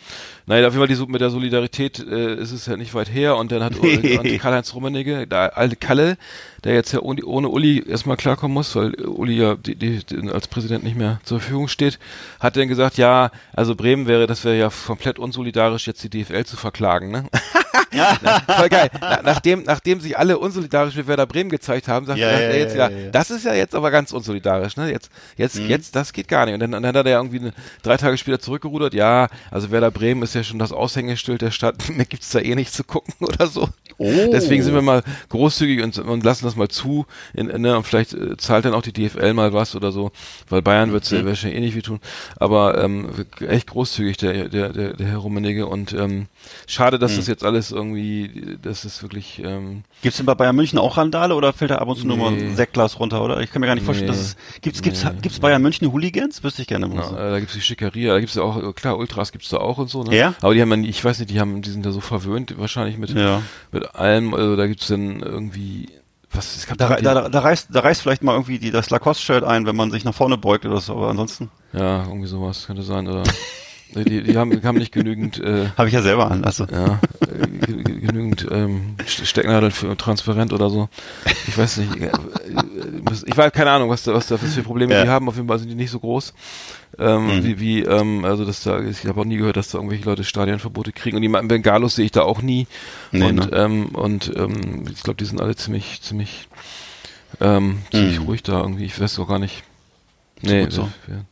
naja, auf jeden Fall die, mit der Solidarität äh, ist es ja nicht weit her und dann hat Karl-Heinz Rummenigge, der alte Kalle, der jetzt ja ohne, ohne Uli erstmal klarkommen muss, weil Uli ja die, die, die als Präsident nicht mehr zur Verfügung steht, hat dann gesagt, ja, also Bremen wäre, das wäre ja komplett unsolidarisch, jetzt die DFL zu verklagen, ne? Voll geil. Na, nachdem, nachdem sich alle unsolidarisch mit Werder Bremen gezeigt haben, sagt Ja, sagt ja, er jetzt ja, ja, ja. das ist ja jetzt aber ganz unsolidarisch, ne? Jetzt, jetzt, jetzt, das geht gar nicht. Und dann, dann hat er ja irgendwie eine, drei Tage später zurückgerudert, ja, also Werder Bremen ist ja schon das Aushängeschild der Stadt, mehr gibt's da eh nicht zu gucken oder so. Oh. Deswegen sind wir mal großzügig und, und lassen das mal zu, in, ne, und vielleicht äh, zahlt dann auch die DFL mal was oder so, weil Bayern wird's ja wahrscheinlich eh nicht wie tun. Aber ähm, echt großzügig der, der, der, der Herr Rummenigge und ähm, schade, dass das jetzt alles irgendwie, das ist wirklich ähm, Gibt's denn bei Bayern München auch Randale oder fällt da ab und zu nur mal Nee. ein Sektglas runter, oder? Ich kann mir gar nicht vorstellen, Nee. dass es, gibt's, gibt's, Nee. gibt's Bayern München Hooligans? Wüsste ich gerne mal. Ja, da gibt's die Schickeria, da gibt's ja auch, klar, Ultras gibt's da auch und so, ne? Ja? Aber die haben ja, nie- ich weiß nicht, die haben, die sind da so verwöhnt, wahrscheinlich mit, Ja. mit allem, also da gibt's dann irgendwie, was, es gab Da, die, da, da, reißt, da reißt vielleicht mal irgendwie die, das Lacoste-Shirt ein, wenn man sich nach vorne beugt oder so, aber ansonsten ja, irgendwie sowas könnte sein, oder, die, die haben, haben nicht genügend, äh, habe ich ja selber an. Also. ja, äh, ge- ge- genügend ähm, Ste- Stecknadeln für transparent oder so. Ich weiß nicht. äh, äh, Ich weiß keine Ahnung, was da, was da für Probleme Ja. die haben. Auf jeden Fall sind die nicht so groß. Ähm, Wie, wie, ähm, also das da, ich habe auch nie gehört, dass da irgendwelche Leute Stadionverbote kriegen. Und die Bengalos sehe ich da auch nie. Nee, und ne? ähm, und ähm, ich glaube, die sind alle ziemlich, ziemlich, ähm, ziemlich Mhm. ruhig da irgendwie. Ich weiß doch gar nicht. Nee, so. wer- wer- wer-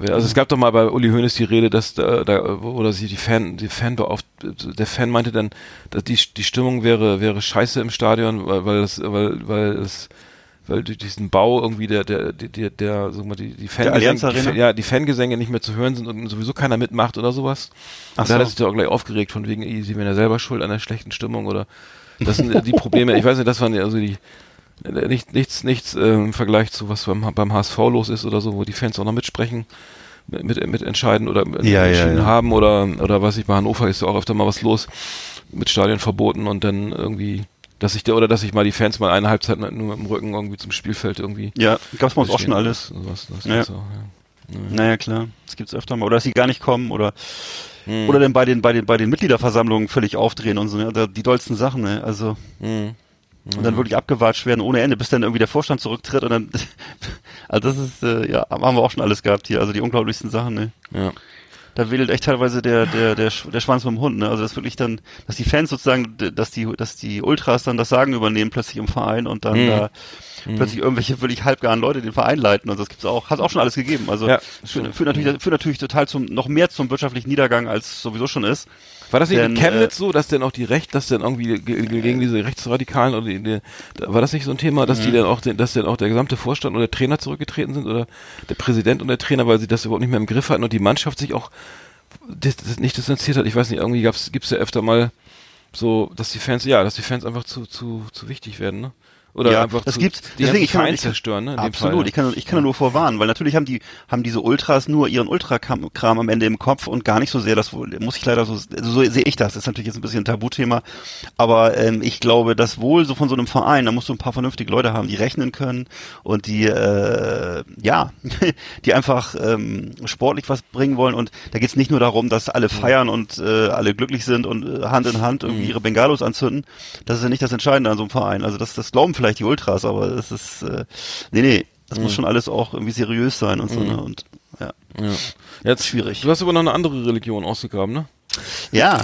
also es gab doch mal bei Uli Hoeneß die Rede, dass da, da oder sie die Fan, die Fan der Fan meinte dann, dass die die Stimmung wäre wäre scheiße im Stadion, weil weil es weil weil es weil durch diesen Bau irgendwie der der der der, der sag mal die die Fangesänge die, ja die Fangesänge nicht mehr zu hören sind und sowieso keiner mitmacht oder sowas. Ach Und da hat er so. sich doch gleich aufgeregt von wegen sie wären ja selber schuld an der schlechten Stimmung oder das sind die Probleme. Ich weiß nicht, das waren ja also die nicht, nichts, nichts äh, im Vergleich zu was beim, beim HSV los ist oder so, wo die Fans auch noch mitsprechen, mit, mit, entscheiden oder mit Ja, ja, entschieden ja. haben oder oder was ich bei Hannover ist ja auch öfter mal was los mit Stadionverboten und dann irgendwie, dass ich der oder dass ich mal die Fans mal eine Halbzeit nur mit dem Rücken irgendwie zum Spielfeld irgendwie. Ja, gab's bei uns auch schon alles. Das, das, das Ja. gibt's auch, ja. Naja, klar. Das gibt's öfter mal. Oder dass sie gar nicht kommen oder Hm. oder dann bei den bei den bei den Mitgliederversammlungen völlig aufdrehen und so, ne? Da- Die dollsten Sachen, ne? Also Hm. Und dann wirklich abgewatscht werden ohne Ende, bis dann irgendwie der Vorstand zurücktritt und dann also das ist äh, ja, haben wir auch schon alles gehabt hier, also die unglaublichsten Sachen, ne? Ja. Da wedelt echt teilweise der der der der Schwanz mit dem Hund, ne? Also das wirklich dann, dass die Fans sozusagen, dass die dass die Ultras dann das Sagen übernehmen plötzlich im Verein und dann Mhm. da plötzlich irgendwelche wirklich halbgaren Leute den Verein leiten und das gibt's auch, hat auch schon alles gegeben. Also Ja, führt, führt natürlich führt natürlich total zum noch mehr zum wirtschaftlichen Niedergang als sowieso schon ist. War das nicht in Denn, Chemnitz äh, so, dass denn auch die Recht, dass dann irgendwie ge- ge- gegen diese Rechtsradikalen oder die, die, war das nicht so ein Thema, dass die dann auch, dass dann auch der gesamte Vorstand oder der Trainer zurückgetreten sind oder der Präsident und der Trainer, weil sie das überhaupt nicht mehr im Griff hatten und die Mannschaft sich auch nicht distanziert hat. Ich weiß nicht, irgendwie gab's, gibt's ja öfter mal so, dass die Fans, ja, dass die Fans einfach zu, zu, zu wichtig werden, ne? Oder ja, einfach das zu, gibt's. die Deswegen, ich kann, ich, zerstören, ne? Absolut. Fall, Ich kann, ich kann nur vorwarnen, weil natürlich haben die, haben diese Ultras nur ihren Ultrakram Kram am Ende im Kopf und gar nicht so sehr das muss ich leider so, also so sehe ich das. Das ist natürlich jetzt ein bisschen ein Tabuthema. Aber, ähm, ich glaube, das Wohl so von so einem Verein, da musst du ein paar vernünftige Leute haben, die rechnen können und die, äh, ja, die einfach, ähm, sportlich was bringen wollen und da geht's nicht nur darum, dass alle feiern und, äh, alle glücklich sind und äh, Hand in Hand irgendwie ihre Bengalos anzünden. Das ist ja nicht das Entscheidende an so einem Verein. Also das, das glauben vielleicht die Ultras, aber das ist, äh, nee, nee, das muss schon alles auch irgendwie seriös sein und so, ne? Und ja. Ja. Jetzt Schwierig. Du hast aber noch eine andere Religion ausgegraben, ne? Ja.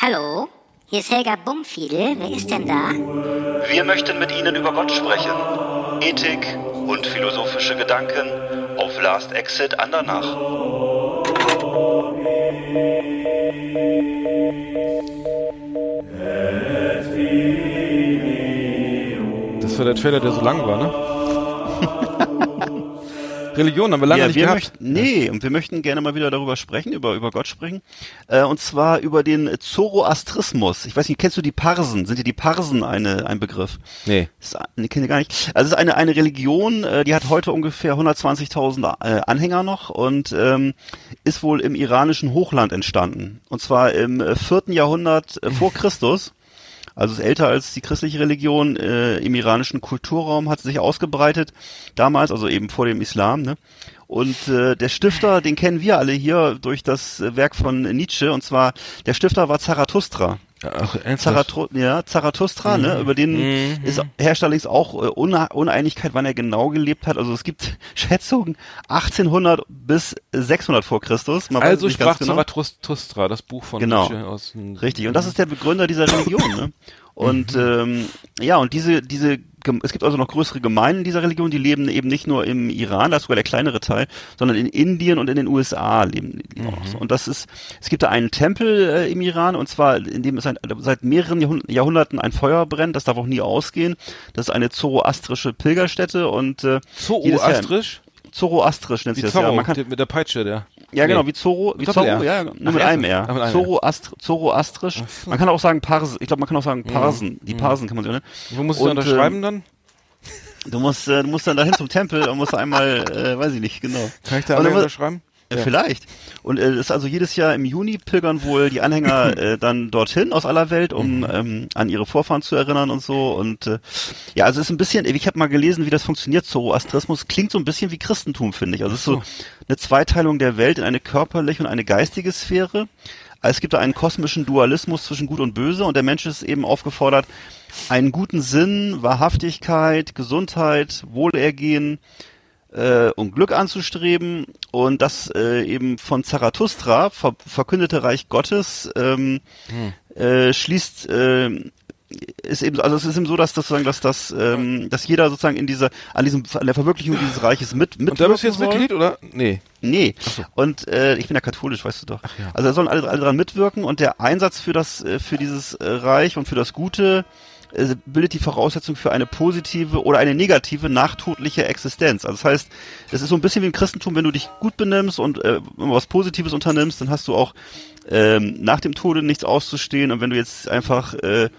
Hallo, hier ist Helga Bumfiedel. Wer ist denn da? Wir möchten mit Ihnen über Gott sprechen. Ethik und philosophische Gedanken auf Last Exit Andernach. Das war der Trailer, der so lang war, ne? Religion haben wir lange ja, nicht wir gehabt. möchten, nee, und wir möchten gerne mal wieder darüber sprechen, über, über Gott sprechen. Äh, und zwar über den Zoroastrismus. Ich weiß nicht, kennst du die Parsen? Sind dir die Parsen eine, ein Begriff? Nee. Das ist, nee, kenne ich gar nicht. Also es ist eine, eine Religion, äh, die hat heute ungefähr 120.000 äh, Anhänger noch und ähm, ist wohl im iranischen Hochland entstanden. Und zwar im äh, vierten Jahrhundert äh, vor Christus. Also ist älter als die christliche Religion äh, im iranischen Kulturraum, hat sich ausgebreitet damals, also eben vor dem Islam. Ne? Und äh, der Stifter, den kennen wir alle hier durch das Werk von Nietzsche, und zwar der Stifter war Zarathustra. Ach? Zaratru ja, Zarathustra, ne, über den Mhm. ist herrscht allerdings auch äh, Une Uneinigkeit, wann er genau gelebt hat. Also es gibt Schätzungen 1800 bis 600 vor Christus. Man Also sprach Zarathustra, das Buch von Genau. Nietzsche aus dem Richtig, und das ist der Begründer dieser Religion. Ne? Und Mhm. ähm, ja, und diese, diese, es gibt also noch größere Gemeinden dieser Religion, die leben eben nicht nur im Iran, das ist sogar der kleinere Teil, sondern in Indien und in den USA leben die auch. Mhm. so. Und das ist, es gibt da einen Tempel äh, im Iran, und zwar, in dem es ein, seit mehreren Jahrhund- Jahrhunderten ein Feuer brennt, das darf auch nie ausgehen. Das ist eine zoroastrische Pilgerstätte und äh, Zoroastrisch? Zoroastrisch nennt sich das ja. Zorro, Man kann, mit der Peitsche, der. Ja, genau, Nee. wie Zoro, wie Doppel-R. Zorro, ja, nur Ach, mit R. einem R. Ach, mit einem R. Zoroast, Zoroastrisch. Man kann auch sagen Pars, ich glaube, man kann auch sagen Parsen. Die Parsen kann man sagen, ne? Wo musst du Und, unterschreiben dann? Du musst, äh, du musst dann dahin zum Tempel und musst einmal, äh, weiß ich nicht, genau. Kann ich da Und einmal dann- unterschreiben? Ja. Vielleicht. Und äh, ist also jedes Jahr im Juni pilgern wohl die Anhänger äh, dann dorthin aus aller Welt, um ähm, an ihre Vorfahren zu erinnern und so. Und äh, ja, also es ist ein bisschen, ich habe mal gelesen, wie das funktioniert. Zoroastrismus klingt so ein bisschen wie Christentum, finde ich. Also es ist so eine Zweiteilung der Welt in eine körperliche und eine geistige Sphäre. Also Es gibt da einen kosmischen Dualismus zwischen Gut und Böse und der Mensch ist eben aufgefordert, einen guten Sinn, Wahrhaftigkeit, Gesundheit, Wohlergehen, äh, und Glück anzustreben und das äh, eben von Zarathustra, ver verkündete Reich Gottes, ähm, äh, schließt äh, ist eben also es ist eben so, dass das sozusagen, dass das, ähm, dass jeder sozusagen in dieser an diesem an der Verwirklichung dieses Reiches mit mit Und da bist du jetzt Mitglied, oder? Nee. Nee. Und äh, ich bin ja katholisch, weißt du doch. ja. Also da sollen alle, alle dran mitwirken und der Einsatz für das äh, für dieses äh, Reich und für das Gute äh, bildet die Voraussetzung für eine positive oder eine negative nachtodliche Existenz. Also das heißt, es ist so ein bisschen wie im Christentum, wenn du dich gut benimmst und äh, was Positives unternimmst, dann hast du auch ähm, nach dem Tode nichts auszustehen und wenn du jetzt einfach äh,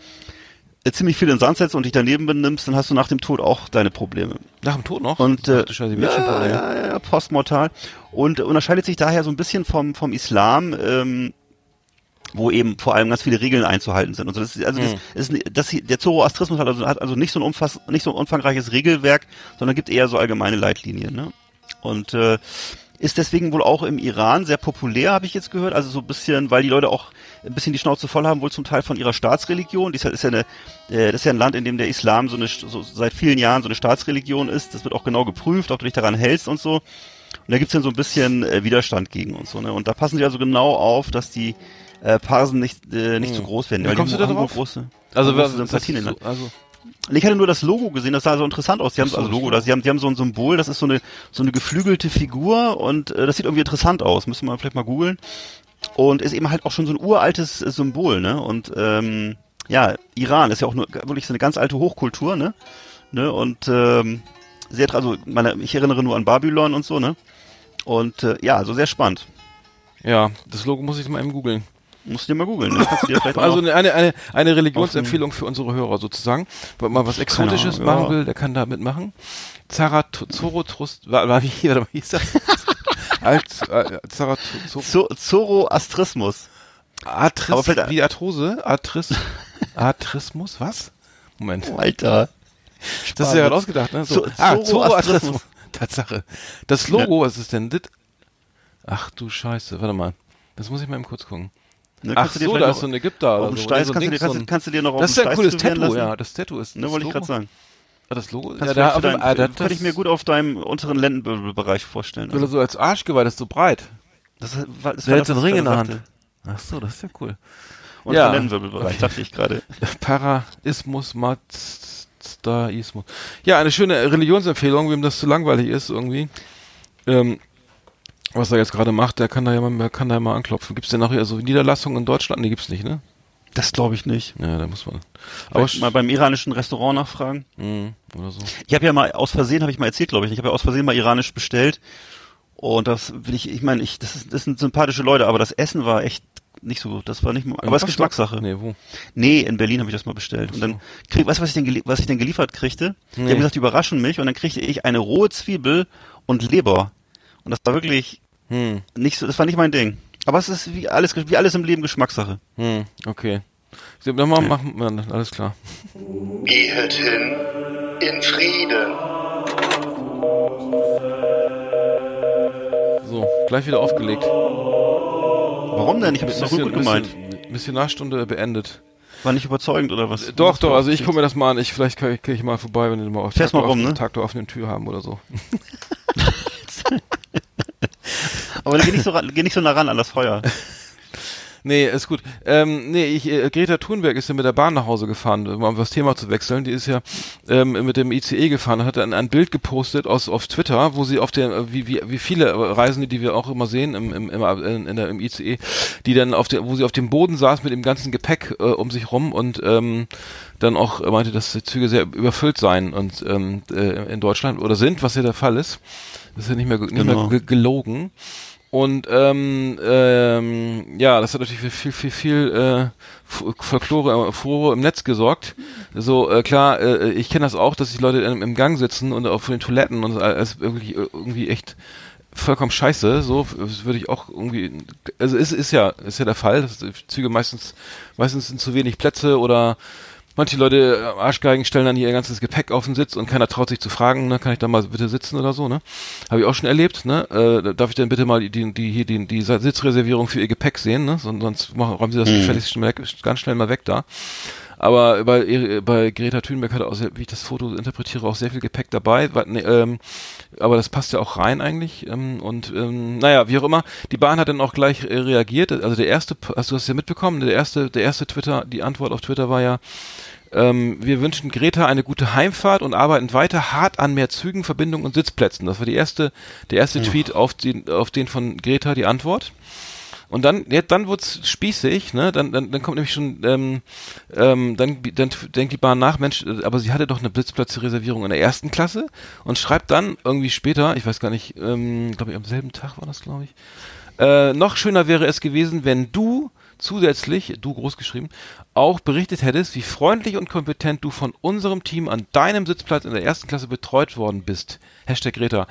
äh, ziemlich viel in den Sand setzt und dich daneben benimmst, dann hast du nach dem Tod auch deine Probleme. Nach dem Tod noch? Und äh, Ach Scheiße, ja, ja, ja, ja, postmortal. Und unterscheidet sich daher so ein bisschen vom, vom Islam, ähm, wo eben vor allem ganz viele Regeln einzuhalten sind. Und so. das ist, also das, Hm. ist, das, hier- der Zoroastrismus hat also, hat also nicht so ein umfass, nicht so ein umfangreiches Regelwerk, sondern gibt eher so allgemeine Leitlinien. Ne? Und äh, ist deswegen wohl auch im Iran sehr populär, habe ich jetzt gehört. Also so ein bisschen, weil die Leute auch ein bisschen die Schnauze voll haben, wohl zum Teil von ihrer Staatsreligion. Ist ja, ist ja eine, äh, das ist ja ein Land, in dem der Islam so eine so seit vielen Jahren so eine Staatsreligion ist. Das wird auch genau geprüft, ob du dich daran hältst und so. Und da gibt's dann so ein bisschen äh, Widerstand gegen und so. Ne? Und da passen sie also genau auf, dass die äh, Parsen nicht äh, nicht Hm. zu groß werden. Wie weil kommst die du da drauf? Große, Also, große Sympathien in so, also Ich hatte nur das Logo gesehen, das sah so interessant aus. Die haben so, also Logo, das, die haben, die haben so ein Symbol, das ist so eine so eine geflügelte Figur und äh, das sieht irgendwie interessant aus. Müssen wir vielleicht mal googeln. Und ist eben halt auch schon so ein uraltes äh, Symbol, ne? Und ähm, ja, Iran ist ja auch nur wirklich so eine ganz alte Hochkultur, ne? Ne? Und ähm, sehr, also meine, ich erinnere nur an Babylon und so, ne? Und äh, ja, also sehr spannend. ja, das Logo muss ich mal eben googeln. Musst du dir mal googeln. Also eine, eine, eine Religionsempfehlung für unsere Hörer sozusagen. Wer mal was Exotisches Ahnung, machen ja. will, der kann da mitmachen. Zarat Zorotrust, war, war wie, warte mal, wie hieß das? Als, äh, Zoroastrismus. Atris, wie Arthrose? Atris, Arthrismus, was? Moment. Alter. Das ist ja gerade ausgedacht, ne? So. Ah, Zoroastrismus. Zoroastrismus. Tatsache. Das Logo, was ist denn das? Ach du Scheiße, warte mal. Das muss ich mal eben kurz gucken. Ne, Ach so, da ist so ein Ägypter auf dem so. Steiß, so kannst, du dir, kannst, so ein- kannst du dir noch auf Das ist dem ein Steiß cooles Tattoo, lassen? ja. Das Tattoo ist. Ne, das wollte ich gerade sagen. Ah, das Logo? Kannst ja, da, dem, dein, ah, da, könnte ich mir das- gut auf deinem unteren Lendenbereich vorstellen. Oder so als Arschgeweih, das ist so breit. Das, war, das war das, einen Ring in der Hand. Ach so, das ist ja cool. Unteren Ja. Lendenwirbelbereich, dachte ich gerade. Paraismus, Mazdaismus. Ja, eine schöne Religionsempfehlung, wem das zu langweilig ist irgendwie. Ähm, was er jetzt gerade macht, der kann da ja mal, kann da ja mal anklopfen. Gibt's denn nachher so Niederlassungen in Deutschland? Nee, gibt's nicht, ne? Das glaube ich nicht. Ja, da muss man. Aber mal beim iranischen Restaurant nachfragen. mh, oder so. Ich habe ja mal aus Versehen, habe ich mal erzählt, glaube ich. Ich habe ja aus Versehen mal iranisch bestellt. Und das will ich, ich meine, ich, das, ist, das sind sympathische Leute, aber das Essen war echt nicht so gut. Das war nicht, mal- aber es ist Geschmackssache. Nee, wo? Nee, in Berlin habe ich das mal bestellt. Und dann krieg, weißt du, was ich denn, was ich denn geliefert kriegte? Die Nee. haben gesagt, die überraschen mich. Und dann kriegte ich eine rohe Zwiebel und Leber. Und das war wirklich Hm, nicht so, das war nicht mein Ding. Aber es ist wie alles, wie alles im Leben Geschmackssache. hm, okay. Dann mal machen, ja, alles klar. Gehet hin in Frieden. So, gleich wieder aufgelegt. Warum denn? Ich habe es doch gut gemeint. Bisschen, Missionarstunde beendet. War nicht überzeugend oder was? Doch, Was doch, also ich gucke mir das mal an. Ich, vielleicht kann ich, mal vorbei, wenn die mal auf Fährst mal rum, auf, ne? Tag auf eine Tür haben oder so. Aber geh nicht so, ran- geh nicht so nah ran an das Feuer. Nee, ist gut. Ähm, nee, ich, äh, Greta Thunberg ist ja mit der Bahn nach Hause gefahren, um das Thema zu wechseln. Die ist ja ähm, mit dem ICE gefahren, hat ein, ein Bild gepostet aus auf Twitter, wo sie auf der, wie, wie, wie viele Reisende, die wir auch immer sehen im, im, im, in, der, im ICE, die dann auf der, wo sie auf dem Boden saß mit dem ganzen Gepäck äh, um sich rum und ähm, dann auch meinte, dass die Züge sehr überfüllt seien und ähm, äh, in Deutschland oder sind, was ja der Fall ist. Das ist ja nicht mehr, nicht Genau. mehr ge gelogen. Und ähm, ähm, ja, das hat natürlich für viel, viel, viel äh, Folklore, äh, Furore im Netz gesorgt. So, äh, klar, äh, ich kenne das auch, dass die Leute im, im Gang sitzen und auf den Toiletten und es wirklich äh, irgendwie echt vollkommen scheiße. So würde ich auch irgendwie, also ist, ist ja, ist ja der Fall, dass Züge meistens, meistens sind zu wenig Plätze oder Manche Leute, äh, Arschgeigen, stellen dann hier ihr ganzes Gepäck auf den Sitz und keiner traut sich zu fragen, ne, kann ich da mal bitte sitzen oder so, ne? Habe ich auch schon erlebt, ne? Äh, darf ich denn bitte mal die, die, hier die, die Sitzreservierung für ihr Gepäck sehen, ne? Sonst, machen, räumen sie das Mhm. fertig schnell ganz schnell mal weg da. Aber bei, ihr- bei Greta Thunberg hat er auch, sehr, wie ich das Foto interpretiere, auch sehr viel Gepäck dabei. Wa- ne, ähm, aber das passt ja auch rein eigentlich. Ähm, und ähm, naja, wie auch immer, die Bahn hat dann auch gleich äh, reagiert. Also der erste, hast du das ja mitbekommen? Der erste, der erste Twitter, die Antwort auf Twitter war ja, ähm, wir wünschen Greta eine gute Heimfahrt und arbeiten weiter hart an mehr Zügen, Verbindungen und Sitzplätzen. Das war die erste, der erste Tweet auf den, auf den von Greta die Antwort. Und dann, ja, dann wird's spießig, ne? Dann, dann, dann kommt nämlich schon, ähm, ähm, dann, dann denkt die Bahn nach, Mensch, äh, aber sie hatte doch eine Blitzplatzreservierung in der ersten Klasse und schreibt dann irgendwie später, ich weiß gar nicht, ähm, glaube ich am selben Tag war das, glaube ich. Äh, noch schöner wäre es gewesen, wenn du zusätzlich, du großgeschrieben, auch berichtet hättest, wie freundlich und kompetent du von unserem Team an deinem Sitzplatz in der ersten Klasse betreut worden bist. Hashtag Greta.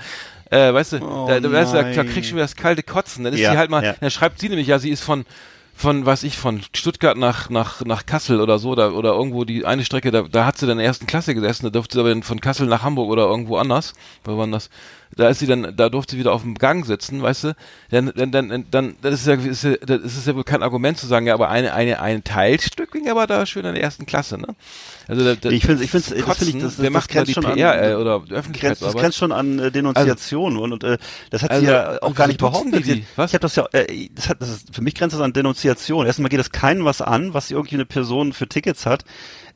Äh, weißt du, Oh da, da, weißt du, da, kriegst du wieder das kalte Kotzen. Dann ist Ja, sie halt mal, ja. dann schreibt sie nämlich, ja, sie ist von, von, weiß ich, von Stuttgart nach, nach, nach Kassel oder so, da, oder irgendwo die eine Strecke, da, da hat sie dann in der ersten Klasse gesessen, da durfte sie aber dann von Kassel nach Hamburg oder irgendwo anders, wo waren das? Da ist sie dann, da durfte sie wieder auf dem Gang sitzen, weißt du? Dann, dann, dann, dann, das ist ja, ist ja, das ist ja wohl kein Argument zu sagen, ja, aber eine, eine, ein Teilstück ging aber da schön in der ersten Klasse, ne? Also, da, da, Ich finde, ich finde, das finde ich, das, wer das macht da grenzt die schon PR an, äh, oder grenzt, das Öffentlichkeitsarbeit? grenzt schon an äh, Denunziation und, und äh, das hat Also, sie ja auch gar nicht duzen die behauptet. die? Was? Ich habe das ja, äh, das hat, das ist, für mich grenzt das an Denunziation. Erstmal geht das keinem was an, was irgendwie eine Person für Tickets hat.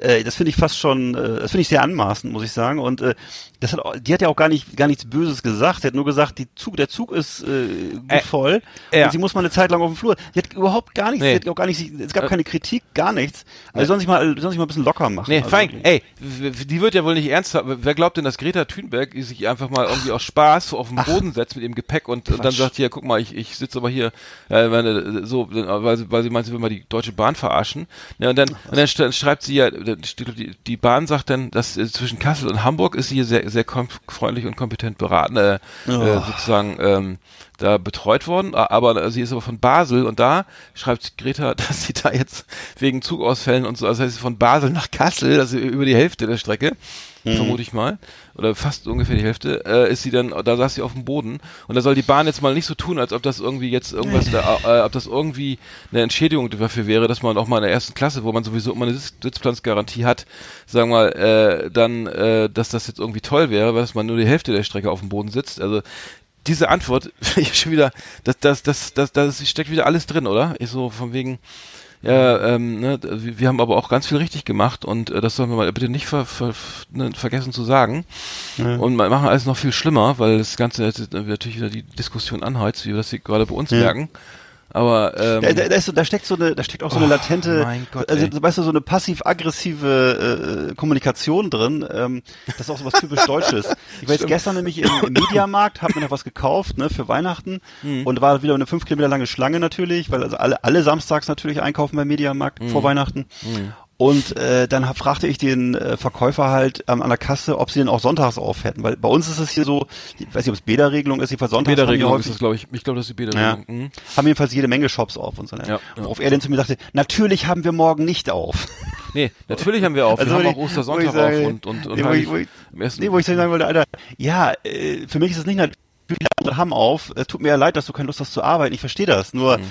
Äh, das finde ich fast schon, äh, das finde ich sehr anmaßend, muss ich sagen. Und äh, das hat, die hat ja auch gar nicht, gar nichts Böses gesagt. Sie hat nur gesagt, die Zug, der Zug ist äh, gut Äh, voll ja. und sie muss mal eine Zeit lang auf dem Flur. Sie hat überhaupt gar nichts, Nee. sie hat auch gar nicht, es gab Äh, keine Kritik, gar nichts. Also sollen sich mal, sollen sich mal ein bisschen locker machen. Nee, also fein. Ey, die wird ja wohl nicht ernst haben. Wer glaubt denn, dass Greta Thunberg sich einfach mal irgendwie aus Spaß so auf den Boden setzt mit ihrem Gepäck und, und dann sagt, hier, guck mal, ich, ich sitze aber hier, äh, meine, so, weil, sie- weil sie meint, sie will mal die Deutsche Bahn verarschen. Ja, und dann, und dann sch- schreibt sie ja, die, Bahn sagt dann, dass äh, zwischen Kassel und Hamburg ist sie hier sehr, sehr freundlich und kompetent beraten, äh, äh, Oh. sozusagen, ähm, da betreut worden, aber sie ist aber von Basel und da schreibt Greta, dass sie da jetzt wegen Zugausfällen und so, also heißt sie von Basel nach Kassel, also über die Hälfte der Strecke, vermute ich mal, oder fast ungefähr die Hälfte, äh, ist sie dann, da saß sie auf dem Boden und da soll die Bahn jetzt mal nicht so tun, als ob das irgendwie jetzt irgendwas, da, äh, ob das irgendwie eine Entschädigung dafür wäre, dass man auch mal in der ersten Klasse, wo man sowieso immer eine Sitz Sitzplatzgarantie hat, sagen wir mal, äh, dann, äh, dass das jetzt irgendwie toll wäre, weil dass man nur die Hälfte der Strecke auf dem Boden sitzt. Also diese Antwort, ich schon wieder, das, das, das, das, das steckt wieder alles drin, oder? Ich so von wegen, ja, ähm, ne, wir haben aber auch ganz viel richtig gemacht und äh, das sollen wir mal bitte nicht ver, ver, ne, vergessen zu sagen. Und ma- machen alles noch viel schlimmer, weil das Ganze jetzt natürlich wieder die Diskussion anheizt, wie wir das hier gerade bei uns Ja. merken. Aber ähm, Da, da, da, ist, so- da steckt so eine, da steckt auch so eine Oh, latente, Gott, also ey. weißt du, so eine passiv-aggressive äh, Kommunikation drin. Ähm, das ist auch so was typisch Deutsches. Ich war jetzt gestern nämlich im, im Mediamarkt, habe mir noch was gekauft, ne, für Weihnachten Hm. und war wieder eine fünf Kilometer lange Schlange natürlich, weil also alle, alle samstags natürlich einkaufen beim Mediamarkt Hm. vor Weihnachten. Und äh, dann hab, fragte ich den äh, Verkäufer halt ähm, an der Kasse, ob sie den auch sonntags auf hätten. Weil bei uns ist es hier so, ich weiß nicht, ob es Bäderregelung ist, jedenfalls sonntags Bäderregelung ist häufig das, glaube ich. Ich glaube, das ist die ja. Bäderregelung. Mhm. Haben jedenfalls jede Menge Shops auf und so. Ne? Ja, ja. Worauf er dann zu mir sagte, natürlich haben wir morgen nicht auf. Nee, natürlich haben wir auf. Also wir haben auch ich- Ostersonntag wo ich sage- auf und, und, und nee, wo ich- wo ich- Nee, wo ich sagen wollte, Alter, ja, äh, für mich ist es nicht natürlich, andere haben auf. Es tut mir ja leid, dass du keine Lust hast zu arbeiten. Ich verstehe das. Nur, Mhm.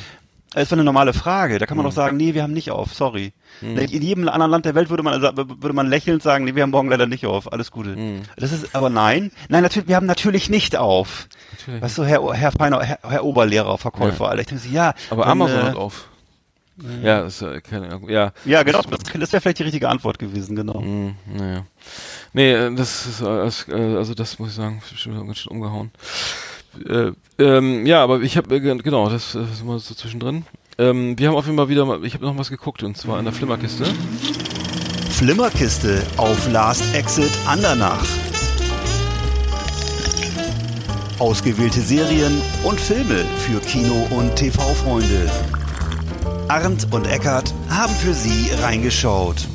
Es war eine normale Frage. Da kann man doch sagen, nee, wir haben nicht auf. Sorry. Mhm. In jedem anderen Land der Welt würde man, also, würde man lächelnd sagen, nee, wir haben morgen leider nicht auf. Alles Gute. Mhm. Das ist, aber nein. Nein, natürlich, wir haben natürlich nicht auf. Natürlich. Weißt du, Herr, Herr Feiner, Herr, Herr Oberlehrer, Verkäufer, Alter. Ich denke so, ja. Aber dann, Amazon äh, hat auf. Ja, ist ja keine Ahnung. Ja, Ja, genau. Das, das wäre vielleicht die richtige Antwort gewesen, genau. Hm, naja. Nee, äh, das ist, äh, das, äh, also das muss ich sagen, ganz schön umgehauen. Äh, ähm, ja, aber ich habe, äh, genau, das, das ist immer so zwischendrin. Ähm, wir haben auf jeden Fall wieder mal, ich habe noch was geguckt und zwar in der Flimmerkiste. Flimmerkiste auf Last Exit Andernach. Ausgewählte Serien und Filme für Kino- und TV-Freunde. Arndt und Eckart haben für Sie reingeschaut.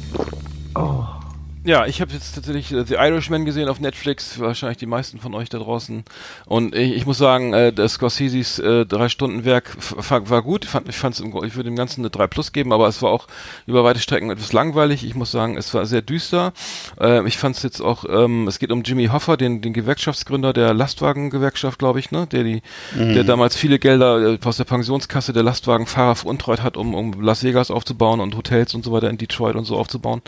Ja, ich habe jetzt tatsächlich äh, The Irishman gesehen auf Netflix, wahrscheinlich die meisten von euch da draußen. Und ich, ich muss sagen, äh, das Scorseses äh, drei Stunden Werk war, gut. Ich fand, ich fand's, im ich würde dem Ganzen eine 3 Plus geben, aber es war auch über weite Strecken etwas langweilig. Ich muss sagen, es war sehr düster. Äh, ich fand es jetzt auch, ähm, es geht um Jimmy Hoffa, den, den Gewerkschaftsgründer der Lastwagengewerkschaft, glaube ich, ne, der die, der damals viele Gelder äh, aus der Pensionskasse der Lastwagenfahrer veruntreut hat, um, um Las Vegas aufzubauen und Hotels und so weiter in Detroit und so aufzubauen.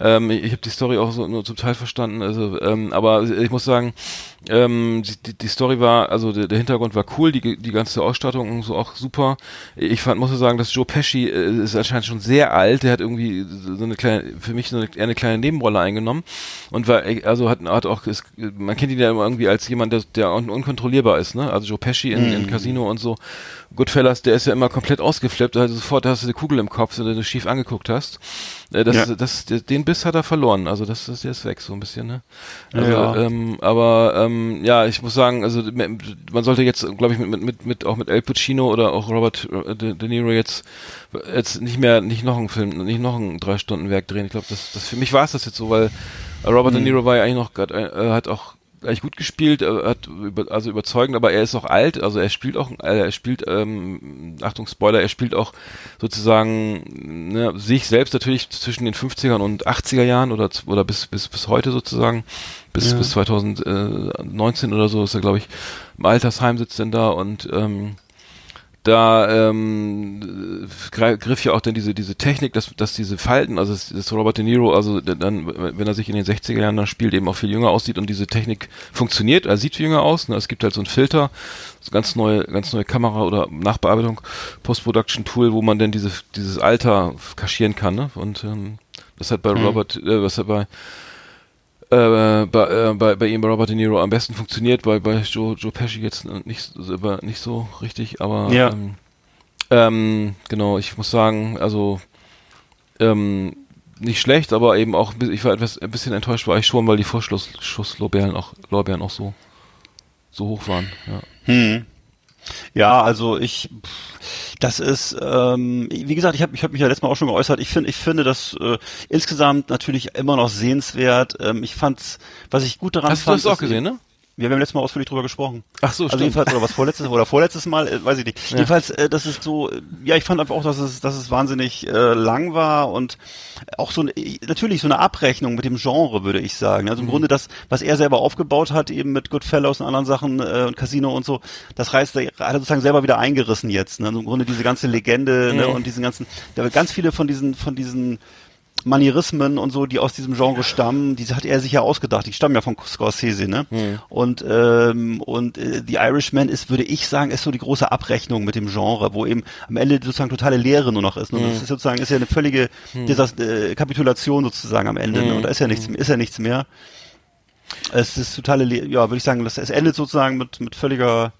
Ähm, ich ich habe die Story auch so nur zum Teil verstanden, also ähm, aber ich muss sagen, ähm, die, die Story war, also der, der Hintergrund war cool, die, die ganze Ausstattung und so auch super. Ich fand, muss sagen, dass Joe Pesci äh, ist anscheinend schon sehr alt, der hat irgendwie so eine kleine, für mich so eine, eine kleine Nebenrolle eingenommen und war, äh, also hat, hat auch, ist, man kennt ihn ja immer irgendwie als jemand, der, der un unkontrollierbar ist, ne? Also Joe Pesci in, in Casino und so. Goodfellas, der ist ja immer komplett ausgeflippt, also sofort hast du eine Kugel im Kopf, wenn du schief angeguckt hast. Äh, Das, Ja. das, den Biss hat er verloren, also das, das der ist weg so ein bisschen, ne? Also, Ja. ähm, aber ähm, ja, ich muss sagen, also man sollte jetzt, glaube ich, mit, mit, mit, auch mit El Pacino oder auch Robert äh, De, De Niro jetzt jetzt nicht mehr, nicht noch einen Film, nicht noch ein drei Stunden Werk drehen. Ich glaube, das, das für mich war es das jetzt so, weil Robert Mhm. De Niro war ja eigentlich noch, grad, äh, äh, hat auch eigentlich gut gespielt, äh, hat über, also überzeugend, aber er ist auch alt, also er spielt auch, äh, er spielt, ähm, Achtung Spoiler, er spielt auch sozusagen ne, sich selbst natürlich zwischen den 50ern und 80er Jahren oder oder bis bis bis heute sozusagen bis bis 2019 oder so ist er glaube ich im Altersheim sitzt denn da und ähm, da ähm, griff ja auch dann diese diese Technik, dass, dass diese Falten, also dass Robert De Niro, also dann, wenn er sich in den 60er Jahren dann spielt, eben auch viel jünger aussieht und diese Technik funktioniert, er sieht viel jünger aus. Ne? Es gibt halt so einen Filter, so ganz neue, ganz neue Kamera oder Nachbearbeitung, Post-Production-Tool, wo man dann diese dieses Alter kaschieren kann. Ne? Und ähm, das hat bei Robert, äh, was hat bei äh, bei, äh, bei, bei ihm, bei Robert De Niro am besten funktioniert, bei, bei Joe, Joe Pesci jetzt nicht, nicht so richtig, aber Ja. ähm, ähm, genau, ich muss sagen, also ähm, nicht schlecht, aber eben auch, ich war etwas ein bisschen enttäuscht, war ich schon, weil die Vorschusslorbeeren auch, Lorbeeren auch so so hoch waren. Ja. Hm. Ja, also ich, pff, das ist, ähm, wie gesagt, ich habe ich hab mich ja letztes Mal auch schon geäußert. Ich finde, ich finde das äh, insgesamt natürlich immer noch sehenswert. Ähm, ich fand's, was ich gut daran Hast du fand, das auch gesehen, ne? Wir haben letztes Mal ausführlich drüber gesprochen. Ach so, Also stimmt. jedenfalls, oder was vorletztes oder vorletztes Mal, äh, weiß ich nicht. Jedenfalls, äh, das ist so, ja, ich fand einfach auch, dass es, dass es wahnsinnig äh, lang war und auch so, eine- äh, natürlich so eine Abrechnung mit dem Genre, würde ich sagen. Also im Grunde das, was er selber aufgebaut hat, eben mit Goodfellas und anderen Sachen äh, und Casino und so, das reißt er, hat er sozusagen selber wieder eingerissen jetzt. Ne? Also im Grunde diese ganze Legende ne? und diesen ganzen, da wird ganz viele von diesen, von diesen Manierismen und so, die aus diesem Genre stammen, diese hat er sich ja ausgedacht. Die stammen ja von Scorsese, ne? Und ähm, und äh, The Irishman ist, würde ich sagen, ist so die große Abrechnung mit dem Genre, wo eben am Ende sozusagen totale Leere nur noch ist. Ne? Das ist sozusagen ist ja eine völlige Desas- äh, Kapitulation sozusagen am Ende. Ne? Und da ist ja nichts, ist ja nichts mehr. Es ist totale, Le ja, würde ich sagen, das, es endet sozusagen mit mit völliger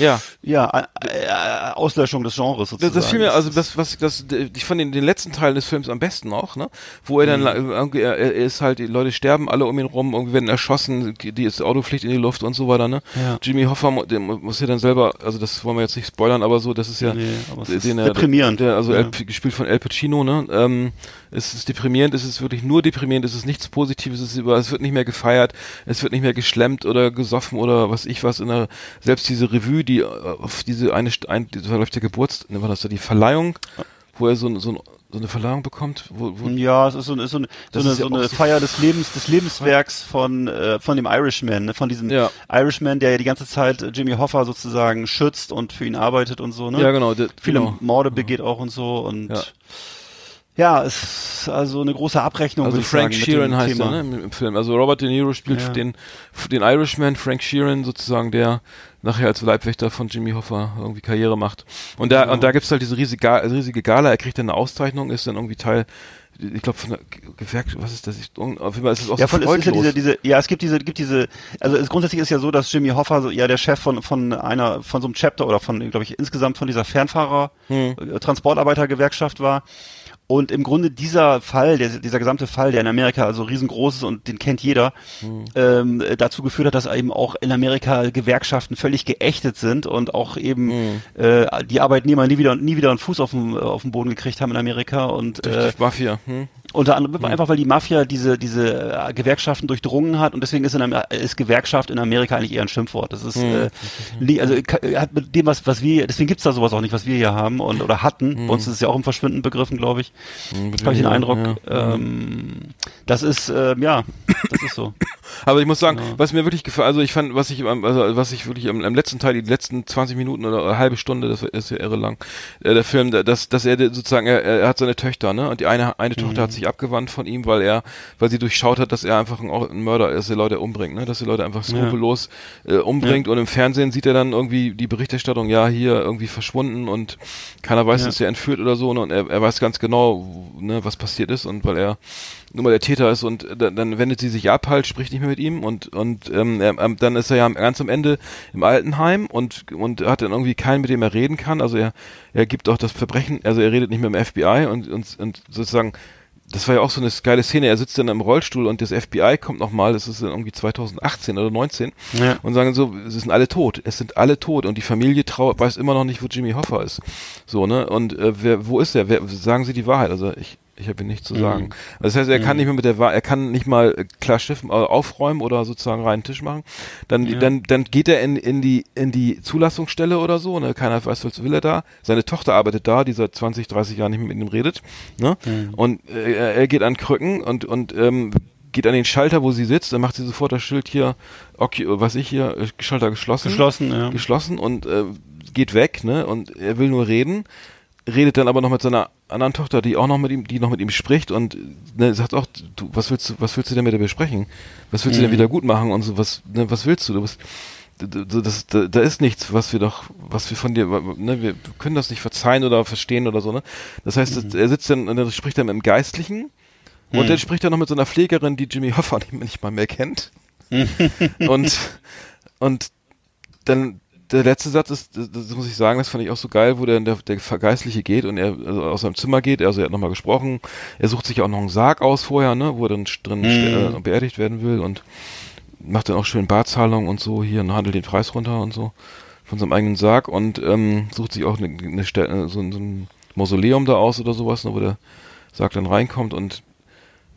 Ja. ja äh, äh, Auslöschung des Genres sozusagen. Das, das fiel mir, also das, was, das, ich fand den, den letzten Teil des Films am besten auch, ne? Wo er dann, irgendwie, er, er ist halt, die Leute sterben alle um ihn rum, irgendwie werden erschossen, die das Auto fliegt in die Luft und so weiter, ne? Ja. Jimmy Hoffa, muss ja dann selber, also das wollen wir jetzt nicht spoilern, aber so, das ist ja, Nee, den ist er- deprimierend. Der, also Ja. El, gespielt von El Pacino, ne? Ähm, es ist deprimierend, es ist wirklich nur deprimierend, es ist nichts Positives, es ist über, es wird nicht mehr gefeiert, es wird nicht mehr geschlemmt oder gesoffen oder was ich was in der, selbst diese Revue, die äh, auf diese eine, ein, die verläuft der Geburts, ne, war das da die Verleihung, wo er so, ein- so, ein- so eine Verleihung bekommt, wo, wo Ja, es ist so, eine- ist so eine, so Das eine, so eine so- Feier des Lebens, des Lebenswerks von, äh, von dem Irishman, ne? von diesem Ja. Irishman, der ja die ganze Zeit Jimmy Hoffa sozusagen schützt und für ihn arbeitet und so, ne? ja genau, der, Viele genau. Morde begeht auch und so und Ja. ja, es ist also eine große Abrechnung, Also Frank sagen, Sheeran heißt Thema. er, ne, im, im Film. Also Robert De Niro spielt Ja. den, den Irishman, Frank Sheeran sozusagen, der nachher als Leibwächter von Jimmy Hoffa irgendwie Karriere macht. Und da, und da gibt's halt diese riesige, riesige Gala, er kriegt dann eine Auszeichnung, ist dann irgendwie Teil, ich glaube von der Gewerkschaft, was ist das? Ich, auf jeden Fall ist es auch Ja, so von, es ist ja diese, diese, ja, es gibt diese, gibt diese, also es grundsätzlich ist ja so, dass Jimmy Hoffa so, ja der Chef von, von einer, von so einem Chapter oder von, glaube ich, insgesamt von dieser Fernfahrer, Hm. äh, Transportarbeitergewerkschaft war. Und im Grunde dieser Fall, der, dieser gesamte Fall, der in Amerika also riesengroß ist und den kennt jeder, Hm. ähm, äh, dazu geführt hat, dass eben auch in Amerika Gewerkschaften völlig geächtet sind und auch eben Hm. äh, die Arbeitnehmer nie wieder nie wieder einen Fuß auf den, auf den Boden gekriegt haben in Amerika und äh, Mafia. Hm? Unter anderem einfach, weil die Mafia diese, diese äh, Gewerkschaften durchdrungen hat und deswegen ist, in, ist Gewerkschaft in Amerika eigentlich eher ein Schimpfwort. Das ist, äh, nie, also ka- hat mit dem, was, was wir, deswegen gibt's da sowas auch nicht, was wir hier haben und oder hatten. Bei uns ist es ja auch im Verschwinden begriffen, glaube ich. Habe ich den Eindruck. Ja. Ähm, das ist, äh, ja, das ist so. Aber ich muss sagen, was mir wirklich gefällt, also ich fand, was ich, also was ich wirklich am, am letzten Teil, die letzten 20 Minuten oder eine halbe Stunde, das ist ja irre lang, äh, der Film, da- dass, dass er sozusagen, er, er hat seine Töchter, ne, und die eine, eine Tochter hat sich abgewandt von ihm, weil er, weil sie durchschaut hat, dass er einfach ein, ein Mörder ist, der Leute umbringt, ne, dass er Leute einfach skrupellos äh, umbringt und im Fernsehen sieht er dann irgendwie die Berichterstattung, ja, hier irgendwie verschwunden und keiner weiß, Ja. dass er entführt oder so, ne, und er, er weiß ganz genau, ne, was passiert ist und weil er nun mal der Täter ist und dann, dann wendet sie sich ab, halt, spricht nicht mehr mit ihm und und ähm, er, ähm, dann ist er ja ganz am Ende im Altenheim und und hat dann irgendwie keinen, mit dem er reden kann. Also er er gibt auch das Verbrechen, also er redet nicht mehr dem FBI und und, und sozusagen das war ja auch so eine geile Szene. Er sitzt dann im Rollstuhl und das FBI kommt nochmal, das ist dann irgendwie 2018 oder 19 Ja. und sagen so, es sind alle tot, es sind alle tot und die Familie trauert, weiß immer noch nicht, wo Jimmy Hoffa ist. So, ne? Und äh, wer, wo ist er? Wer, sagen Sie die Wahrheit? Also ich, ich habe ihm nichts zu sagen. Das heißt, er kann nicht mehr mit der Wahrheit, er kann nicht mal äh, klar schiffen, äh, aufräumen oder sozusagen reinen Tisch machen. Dann, dann, dann geht er in, in die, in die Zulassungsstelle oder so, ne? Keiner weiß, was will er da. Seine Tochter arbeitet da, die seit 20, 30 Jahren nicht mehr mit ihm redet, ne? Und äh, er- er geht an Krücken und, und, ähm, geht an den Schalter, wo sie sitzt, dann macht sie sofort das Schild hier, okay, was ich hier, äh, Schalter geschlossen. Geschlossen, ja. Geschlossen und äh, geht weg, ne? Und er will nur reden, redet dann aber noch mit seiner anderen Tochter, die auch noch mit ihm, die noch mit ihm spricht und ne, sagt auch, du, was willst du, was willst du denn mit der besprechen? Was willst du denn wieder gut machen und so, was, ne, was willst du? Du bist, das, da, da ist nichts, was wir doch, was wir von dir, ne, wir können das nicht verzeihen oder verstehen oder so, ne? Das heißt, das- er sitzt dann, und dann spricht er mit dem Geistlichen und dann spricht er noch mit so einer Pflegerin, die Jimmy Hoffa nicht, nicht mal mehr kennt. und, und dann der letzte Satz ist, das, das muss ich sagen, das fand ich auch so geil, wo der, der, der Geistliche geht und er also aus seinem Zimmer geht, also er hat nochmal gesprochen, er sucht sich auch noch einen Sarg aus vorher, ne, wo er dann drin ste- äh, beerdigt werden will und macht dann auch schön Barzahlung und so hier und handelt den Preis runter und so von seinem eigenen Sarg und ähm, sucht sich auch eine, eine Stelle, so, ein- so ein Mausoleum da aus oder sowas, ne, wo der Sarg dann reinkommt und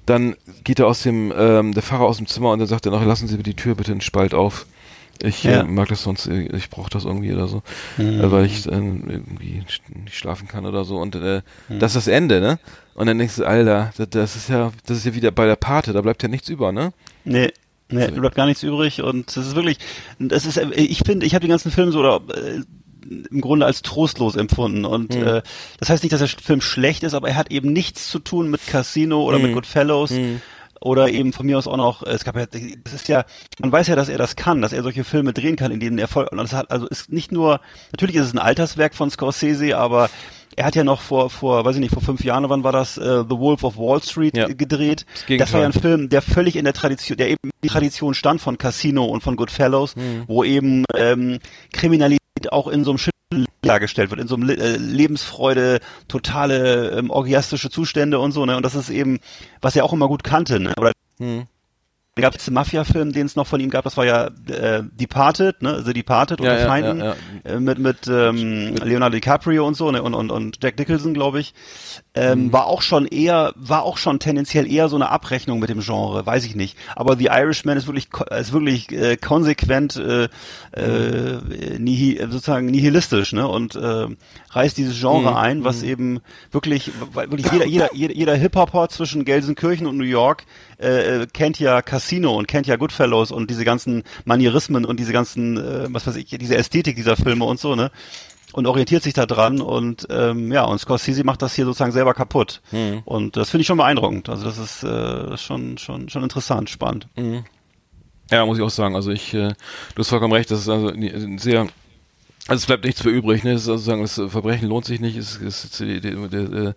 dann geht er aus dem, ähm, der Pfarrer aus dem Zimmer und dann sagt er noch, lassen Sie die Tür bitte in Spalt auf. Ich Ja. äh, mag das sonst, äh, ich brauche das irgendwie oder so, Mhm. äh, weil ich äh, irgendwie nicht schlafen kann oder so. Und äh, Mhm. das ist das Ende, ne? Und dann denkst du, Alter, das, das ist ja, das ist ja wieder bei der Pate, da bleibt ja nichts über, ne? Nee. Nee, So. bleibt gar nichts übrig und das ist wirklich, das ist, äh, ich finde, ich habe den ganzen Film so oder, äh, im Grunde als trostlos empfunden und Mhm. äh, das heißt nicht, dass der Film schlecht ist, aber er hat eben nichts zu tun mit Casino oder mit Mhm. Goodfellows Mhm. Oder eben von mir aus auch noch, es gab ja, das ist ja, man weiß ja, dass er das kann, dass er solche Filme drehen kann, in denen er voll, und das hat, also ist nicht nur, natürlich ist es ein Alterswerk von Scorsese, aber er hat ja noch vor, vor, weiß ich nicht, vor fünf Jahren, wann war das, äh, The Wolf of Wall Street Ja. gedreht. Das Das, war ja ein. Film, der völlig in der Tradition, der eben die Tradition stand von Casino und von Goodfellows, wo eben ähm, Kriminalität auch in so einem Schiff dargestellt wird, in so einem Le äh, Lebensfreude, totale ähm, orgiastische Zustände und so, ne? Und das ist eben, was er auch immer gut kannte, ne? Oder Hm. gab es den Mafia-Film, den es noch von ihm gab, das war ja äh, Departed, ne? The Departed Ja, ja, Feinden ja, Äh, mit mit ähm, Leonardo DiCaprio und so ne? und und und Jack Nicholson, glaube ich, ähm, Mhm. war auch schon eher war auch schon tendenziell eher so eine Abrechnung mit dem Genre, weiß ich nicht. Aber The Irishman ist wirklich ist wirklich äh, konsequent äh, äh, nihi, sozusagen nihilistisch, ne? Und äh, reißt dieses Genre Mhm. ein, was eben wirklich weil wirklich jeder jeder jeder, jeder Hip Hopper zwischen Gelsenkirchen und New York äh, kennt ja Casino und kennt ja Goodfellows und diese ganzen Manierismen und diese ganzen, äh, was weiß ich, diese Ästhetik dieser Filme und so, ne? Und orientiert sich da dran und ähm, ja, und Scorsese macht das hier sozusagen selber kaputt. Und das finde ich schon beeindruckend. Also das ist äh, schon, schon, schon interessant, spannend. Ja, muss ich auch sagen. Also ich, äh, du hast vollkommen recht, das ist also ein sehr, also es bleibt nichts mehr übrig, ne? Ist also sagen, das Verbrechen lohnt sich nicht, ist, ist, ist, äh,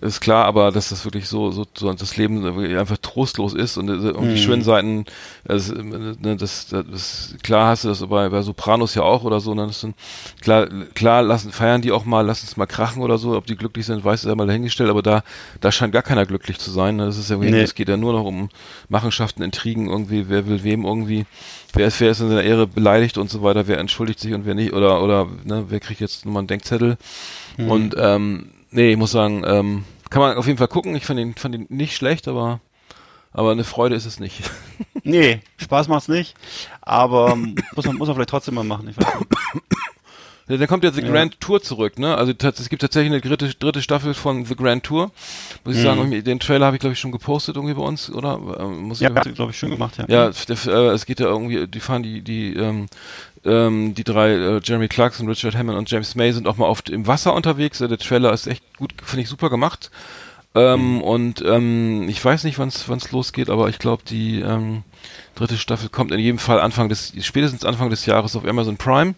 ist klar, aber dass das wirklich so, so, so das Leben einfach trostlos ist und, äh, und die schönen Seiten, also, ne, das, das, das, klar hast du das bei, bei Sopranos ja auch oder so, ne? Das sind, klar, klar lassen, feiern die auch mal, lassen es mal krachen oder so, ob die glücklich sind, weiß ja mal dahingestellt, aber da, da scheint gar keiner glücklich zu sein, ne? Das ist irgendwie, Nee. es geht ja nur noch um Machenschaften, Intrigen irgendwie, wer will wem irgendwie, wer ist, wer ist in seiner Ehre beleidigt und so weiter, wer entschuldigt sich und wer nicht, oder, oder, ne, wer kriegt jetzt nochmal einen Denkzettel. Und, ähm, nee, ich muss sagen, ähm, kann man auf jeden Fall gucken. Ich fand ihn, fand ihn nicht schlecht, aber, aber eine Freude ist es nicht. Nee, Spaß macht's nicht, aber ähm, muss man, muss man vielleicht trotzdem mal machen. Ich weiß nicht. Ja, Dann kommt ja The Grand Tour zurück, ne? Also es gibt tatsächlich eine dritte, dritte Staffel von The Grand Tour. Muss ich sagen, irgendwie, den Trailer habe ich glaube ich schon gepostet irgendwie bei uns, oder? Ähm, Muss ich Ja, glaube ich, schön gemacht, ja. Ja, der, äh, es geht ja irgendwie, die fahren die, die, ähm, ähm, die drei, äh, Jeremy Clarkson, Richard Hammond und James May sind auch mal oft im Wasser unterwegs. Äh, der Trailer ist echt gut, finde ich super gemacht. Ähm, Und ähm, ich weiß nicht, wann es losgeht, aber ich glaube, die ähm, dritte Staffel kommt in jedem Fall Anfang des, spätestens Anfang des Jahres auf Amazon Prime.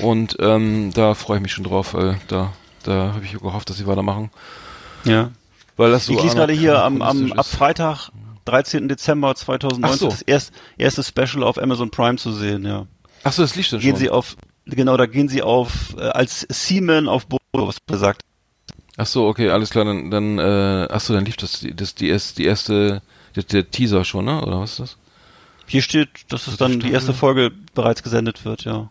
Und ähm, da freue ich mich schon drauf, weil da, da habe ich gehofft, dass sie weitermachen. ja. Weil das so Ich lese gerade hier am, am ab. Freitag, 13. Dezember 2019, Ach so. das erst, erste Special auf Amazon Prime zu sehen, ja. Ach so, das liegt schon Gehen schon. Sie auf, genau, da gehen Sie auf, äh, als Seaman auf Boot, was gesagt. Ach so, okay, alles klar, dann, dann äh, ach so, dann lief das, das die, erst, die erste, der, der Teaser schon, ne? Oder was ist das? Hier steht, dass es dann die erste Folge bereits gesendet wird, ja.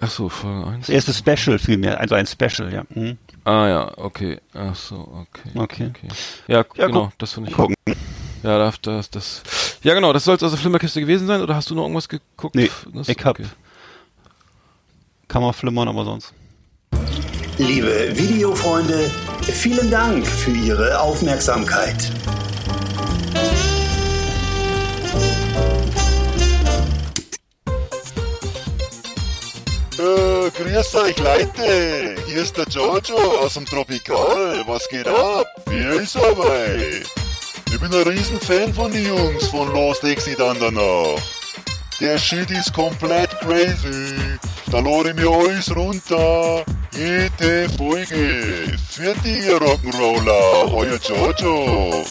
Ach so, Folge 1. Das erste Special vielmehr, also ein Special, ja. Mhm. Ah ja, okay. Ach so, okay. Okay. Ja, Ja, genau, das finde ich. Gucken. Ja, das, das, das. Ja, genau, das soll es aus der Flimmerkiste gewesen sein, oder hast du noch irgendwas geguckt? Nee, das, ich hab- Kann man flimmern, aber sonst. Liebe Videofreunde, vielen Dank für Ihre Aufmerksamkeit. Äh, grüß euch Leute, hier ist der Jojo aus dem Tropikal. Was geht ab? Wie ist dabei? Ich bin ein Riesenfan von den Jungs von Lost Exit Andernach. Der Shit ist komplett crazy. Da lade ich mir alles runter. Jede Folge. Für die ihr Rock'n'Roller. Euer Jojo.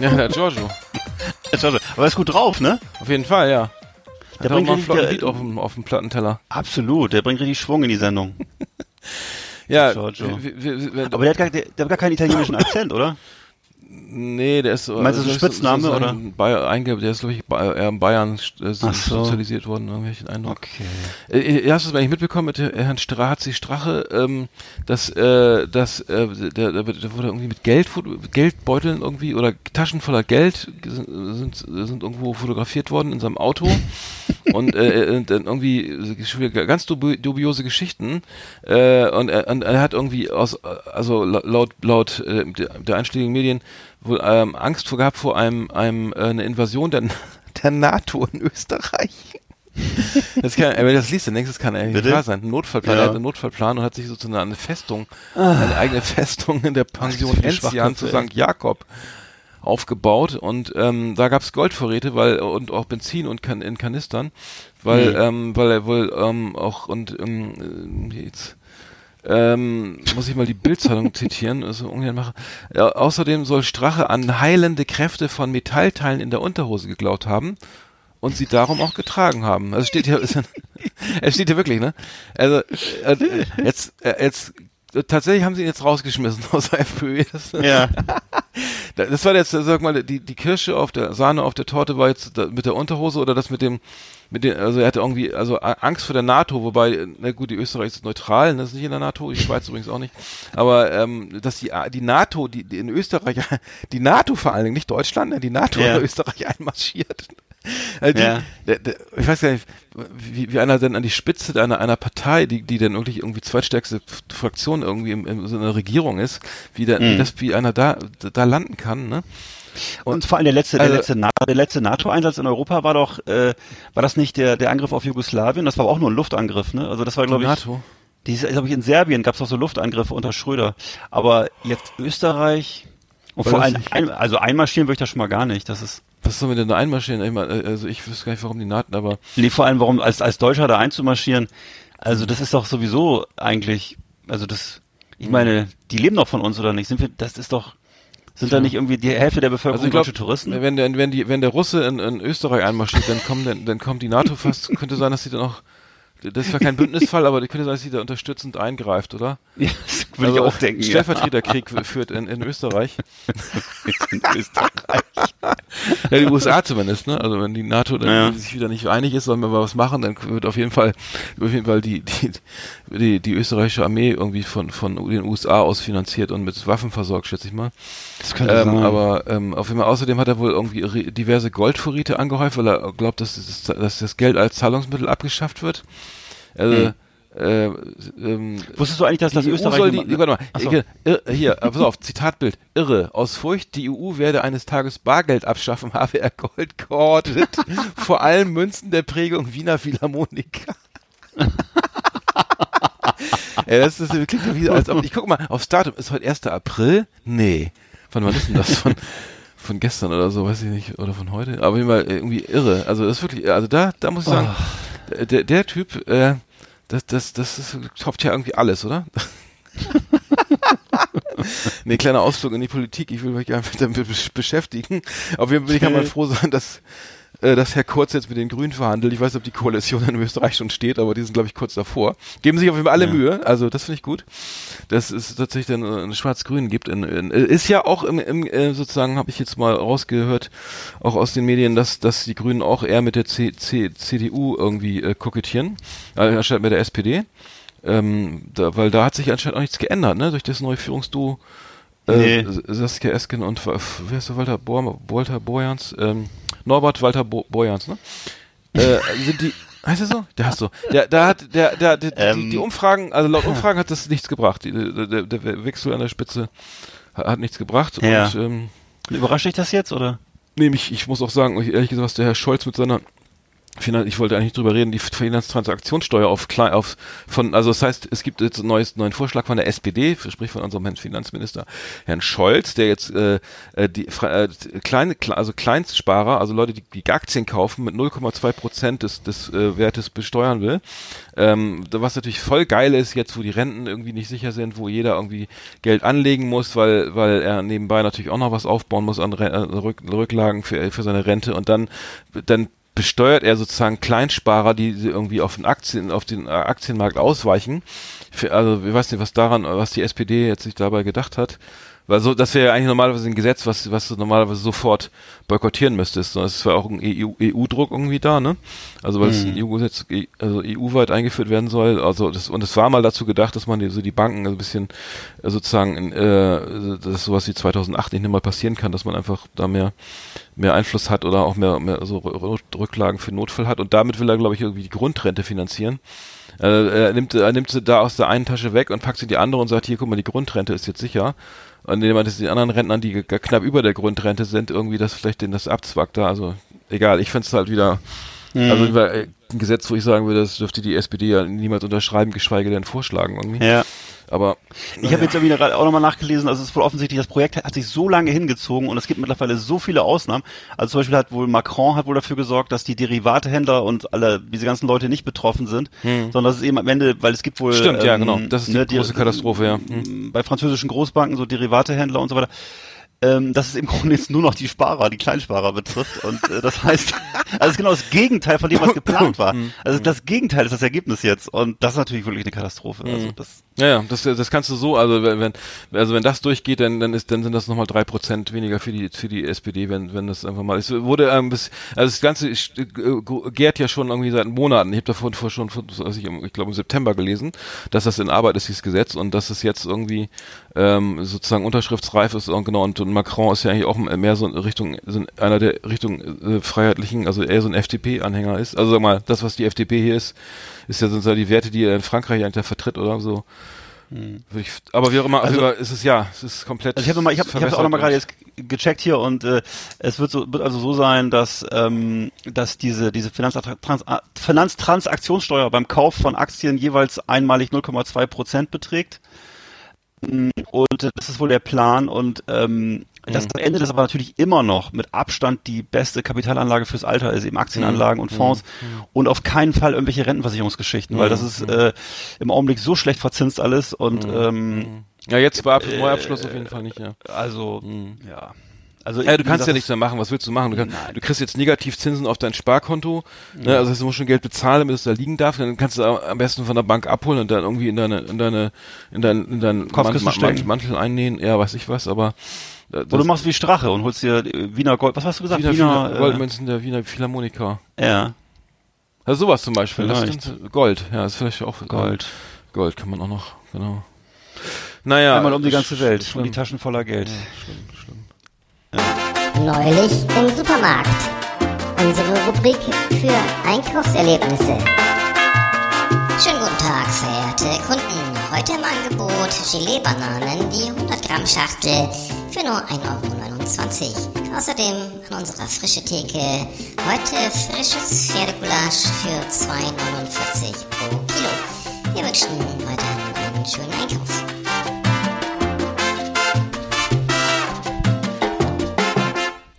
Ja, der Giorgio. Aber ist gut drauf, ne? Auf jeden Fall, ja. Der Hat auch bringt mal einen richtig- flotten der- Lied auf dem, auf dem Plattenteller. Absolut, der bringt richtig Schwung in die Sendung. Ja, Giorgio. wir- wir- wir- Aber der hat gar, der, der hat gar keinen italienischen Akzent, oder? Nee, der ist so. Meinst du, also so Spitzname, so, so oder? ein Bayer, einge, der ist, glaube ich, eher in Bayern äh, so. sozialisiert worden, irgendwelchen Eindruck. Okay. Äh, hast du es eigentlich mitbekommen mit äh, Herrn Strazi Strache, ähm, dass, äh, dass äh, der, der, der wurde irgendwie mit Geld, Geldbeuteln irgendwie oder Taschen voller Geld sind, sind irgendwo fotografiert worden in seinem Auto und äh, äh, dann irgendwie ganz dubi dubiose Geschichten äh, und, er, und er hat irgendwie aus also laut laut äh, der, der einschlägigen Medien wohl ähm, Angst vor gehabt vor einem einem äh, eine Invasion der der NATO in Österreich. Das kann, wenn du das liest, dann denkst du, das kann eigentlich Bitte? klar sein. Ein Notfallplan, Ja. er hat einen Notfallplan und hat sich sozusagen eine Festung, eine eigene Festung in der Pension Enzian zu St. Jakob aufgebaut und ähm, da gab's Goldvorräte, weil und auch Benzin und kan in Kanistern, weil Mhm. ähm, weil er wohl ähm, auch und ähm, äh, jetzt ähm, muss ich mal die Bildzeitung zitieren, also ungern mache. Ja, außerdem soll Strache an heilende Kräfte von Metallteilen in der Unterhose geglaubt haben und sie darum auch getragen haben. Also steht hier, es steht hier wirklich, ne? Also äh, jetzt, äh, jetzt tatsächlich haben sie ihn jetzt rausgeschmissen aus der FPÖ. Das, Ja. das war jetzt, sag mal, die, die Kirsche auf der Sahne auf der Torte war jetzt mit der Unterhose oder das mit dem, mit dem, also er hatte irgendwie, also Angst vor der NATO, wobei, na gut, die Österreich ist neutral, das ist nicht in der NATO, die Schweiz übrigens auch nicht. Aber ähm, dass die, die NATO, die, die in Österreich, die NATO vor allen Dingen, nicht Deutschland, ne, die NATO Ja. in Österreich einmarschiert. Also die, Ja. der, der, ich weiß gar nicht, wie, wie einer denn an die Spitze einer, einer Partei, die, die dann wirklich irgendwie zweitstärkste Fraktion irgendwie im, in so einer Regierung ist, wie, der, wie Mhm. das, wie einer da, da landen kann, ne? Und vor allem der letzte, Also- der letzte, Na der letzte NATO-Einsatz in Europa war doch, äh, war das nicht der, der Angriff auf Jugoslawien? Das war auch nur ein Luftangriff, ne? Also das war, glaube ich, NATO. die, glaube ich, in Serbien gab es auch so Luftangriffe unter Schröder. Aber jetzt Österreich und vor allem, ein, also einmarschieren würde ich das schon mal gar nicht. Das ist, Was sollen wir denn da einmarschieren? Ich meine, äh, also ich wüsste gar nicht, warum die NATO, aber nee, vor allem, warum als, als Deutscher da einzumarschieren, also das ist doch sowieso eigentlich, also das, ich meine, die leben doch von uns oder nicht? Sind wir, das ist doch, sind da nicht irgendwie die Hälfte der Bevölkerung also ich glaube, deutsche Touristen? wenn der, wenn die, wenn der Russe in, in Österreich einmarschiert, dann kommen, dann, dann kommt die NATO fast, könnte sein, dass sie dann auch, das war kein Bündnisfall, aber die könnte sein, dass sie da unterstützend eingreift, oder? Ja, das würde ich auch denken. ja. Stellvertreterkrieg führt in, in Österreich. in Österreich. Ja, die USA zumindest, ne? Also wenn die NATO dann Ja. sich wieder nicht einig ist, sollen wir mal was machen, dann wird auf jeden Fall, auf jeden Fall die, die, die, die österreichische Armee irgendwie von, von den USA aus finanziert und mit Waffen versorgt, schätze ich mal. Das könnte Ähm, sein. aber ähm, auf jeden Fall, außerdem hat er wohl irgendwie diverse Goldvorräte angehäuft, weil er glaubt, dass das, dass das Geld als Zahlungsmittel abgeschafft wird. Also, äh, ähm, Wusstest du eigentlich, dass das die EU Österreich... soll die, warte mal, so. hier, ir, hier, äh, pass auf, Zitatbild, irre, aus Furcht, die EU werde eines Tages Bargeld abschaffen, habe er Gold gehortet, vor allem Münzen der Prägung Wiener Philharmoniker. ja, das ist, klingt ja wie, als ob, ich guck mal, aufs Datum, ist heute 1. April? Nee. Von wann ist denn das? Von, von gestern oder so, weiß ich nicht, oder von heute, aber immer irgendwie irre, also das ist wirklich, also da, da muss ich sagen, Ah. Der, der Typ, äh, das, das, das ist, toppt ja irgendwie alles, oder? nee, kleiner Ausflug in die Politik. Ich will mich einfach damit besch- beschäftigen. Auf jeden Fall kann man froh sein, dass, äh, dass Herr Kurz jetzt mit den Grünen verhandelt. Ich weiß nicht, ob die Koalition in Österreich schon steht, aber die sind, glaube ich, kurz davor. Geben sich auf jeden Fall alle Ja. Mühe. Also, das finde ich gut. Dass es tatsächlich dann äh, eine Schwarz-Grün gibt. In, in, ist ja auch im, im äh, sozusagen, habe ich jetzt mal rausgehört, auch aus den Medien, dass, dass die Grünen auch eher mit der C, C, CDU irgendwie äh, kokettieren, äh, anstatt mit der SPD. Ähm, da, weil da hat sich anscheinend auch nichts geändert, ne? Durch das neue Führungsduo äh, Nee. Saskia Esken und Wa- wer ist der Walter Bohr, Walter Borjans? Ähm, Norbert Walter Bo Borjans, ne? Äh, sind die Heißt er so? Der heißt so. Der, da hat, der, der, der die, Ähm. die Umfragen, also laut Umfragen hat das nichts gebracht. Die, der, der, der Wechsel an der Spitze hat, hat nichts gebracht. Ja. Und, ähm, Überrascht dich das jetzt, oder? Nee, mich, ich muss auch sagen, ehrlich gesagt, was der Herr Scholz mit seiner Ich wollte eigentlich drüber reden, die Finanztransaktionssteuer auf klein, auf von, also das heißt, es gibt jetzt einen neues, neuen Vorschlag von der SPD, sprich von unserem Herrn Finanzminister Herrn Scholz, der jetzt äh, äh, die äh, kleine, kle- also Kleinstsparer, also Leute, die, die Aktien kaufen, mit 0,2 Prozent des, des äh, Wertes besteuern will. Ähm, was natürlich voll geil ist, jetzt wo die Renten irgendwie nicht sicher sind, wo jeder irgendwie Geld anlegen muss, weil, weil er nebenbei natürlich auch noch was aufbauen muss an Re äh, Rück Rücklagen für, für seine Rente und dann, dann besteuert er sozusagen Kleinsparer, die irgendwie auf den Aktien, auf den äh, Aktienmarkt ausweichen. Also ich weiß nicht, was daran, was die SPD jetzt sich dabei gedacht hat. Weil so, das wäre ja eigentlich normalerweise ein Gesetz, was, was du normalerweise sofort boykottieren müsstest. Es ist auch ein EU, EU-Druck irgendwie da, ne? Also weil es ein EU-Gesetz, also EU-weit eingeführt werden soll. Also das, und es war mal dazu gedacht, dass man die, so die Banken ein bisschen äh, sozusagen, äh, dass sowas wie 2008 nicht mehr passieren kann, dass man einfach da mehr, mehr Einfluss hat oder auch mehr, mehr so Rücklagen für Notfall hat. Und damit will er, glaube ich, irgendwie die Grundrente finanzieren. Äh, er nimmt, er nimmt sie da aus der einen Tasche weg und packt sie in die andere und sagt, hier, guck mal, die Grundrente ist jetzt sicher und indem man das die anderen Rentnern, die knapp über der Grundrente sind, irgendwie das vielleicht denen das abzwackt da. Also egal, ich finde es halt wieder, mhm. also ein Gesetz, wo ich sagen würde, das dürfte die SPD ja niemals unterschreiben, geschweige denn vorschlagen irgendwie. Ja. Aber ich habe jetzt irgendwie auch nochmal nachgelesen, also es ist wohl offensichtlich, das Projekt hat sich so lange hingezogen und es gibt mittlerweile so viele Ausnahmen. Also zum Beispiel hat wohl Macron hat wohl dafür gesorgt, dass die Derivatehändler und alle diese ganzen Leute nicht betroffen sind, hm. sondern dass es eben am Ende, weil es gibt wohl Stimmt, ähm, ja genau, das ist die ne, große Katastrophe, ja. Hm. Bei französischen Großbanken so Derivatehändler und so weiter ähm, dass es im Grunde jetzt nur noch die Sparer, die Kleinsparer betrifft. Und äh, das heißt, also genau das Gegenteil von dem, was geplant war. Mhm. Also das Gegenteil ist das Ergebnis jetzt. Und das ist natürlich wirklich eine Katastrophe. Also mhm. das ja, ja, das, das kannst du so, also wenn, also wenn das durchgeht, dann, dann ist, dann sind das nochmal drei Prozent weniger für die, für die SPD, wenn, wenn das einfach mal, es wurde, ähm, bis, also das Ganze äh, gärt ja schon irgendwie seit Monaten. Ich habe davon vor schon, also ich, ich glaube im September gelesen, dass das in Arbeit ist, dieses Gesetz, und dass es jetzt irgendwie, ähm, sozusagen unterschriftsreif ist und genau, und, und Macron ist ja eigentlich auch mehr so in Richtung, so einer der Richtung äh, freiheitlichen, also eher so ein FDP-Anhänger ist. Also sag mal, das, was die FDP hier ist, ist ja sozusagen die Werte, die er in Frankreich eigentlich vertritt oder so. Hm. Ich, aber wie auch immer, also, ist es ja, es ist komplett. Also ich habe mal, ich habe, ich habe auch noch mal gerade jetzt gecheckt hier und äh, es wird so, wird also so sein, dass ähm, dass diese diese Finanztrans Finanztransaktionssteuer beim Kauf von Aktien jeweils einmalig 0,2 Prozent beträgt. Und das ist wohl der Plan und ähm, das mhm. Ende ist aber natürlich immer noch mit Abstand die beste Kapitalanlage fürs Alter ist, eben Aktienanlagen und mhm. Fonds mhm. und auf keinen Fall irgendwelche Rentenversicherungsgeschichten, weil das ist äh, im Augenblick so schlecht verzinst alles und ähm, ja, jetzt bei Ab Neuabschluss auf jeden Fall nicht, ja. Also, ja. Also ja, du kannst ja nichts mehr machen. Was willst du machen? Du, kannst, du kriegst jetzt Negativzinsen auf dein Sparkonto. Ne? Also du musst schon Geld bezahlen, damit es da liegen darf. Dann kannst du am besten von der Bank abholen und dann irgendwie in deine in deine in dein in deinen Kopfkissen Man Man Mantel einnähen. Ja, weiß ich was. Aber das Oder du machst wie Strache und holst dir Wiener Gold. Was hast du gesagt? Wiener, Wiener äh, Goldmünzen der Wiener Philharmoniker. Ja. Also sowas zum Beispiel. Gold. Ja, ist vielleicht auch Gold. Gold kann man auch noch. Genau. Naja. Einmal um die ganze Welt. Schlimm. Und die Taschen voller Geld. Ja, schlimm, schlimm. Ja. Neulich im Supermarkt. Unsere Rubrik für Einkaufserlebnisse. Schönen guten Tag, verehrte Kunden. Heute im Angebot Gelee-Bananen, die 100 Gramm Schachtel für nur 1,29 Euro. Außerdem an unserer frische Theke heute frisches Pferdegulasch für 2,49 pro Kilo. Wir wünschen weiterhin einen schönen Einkauf.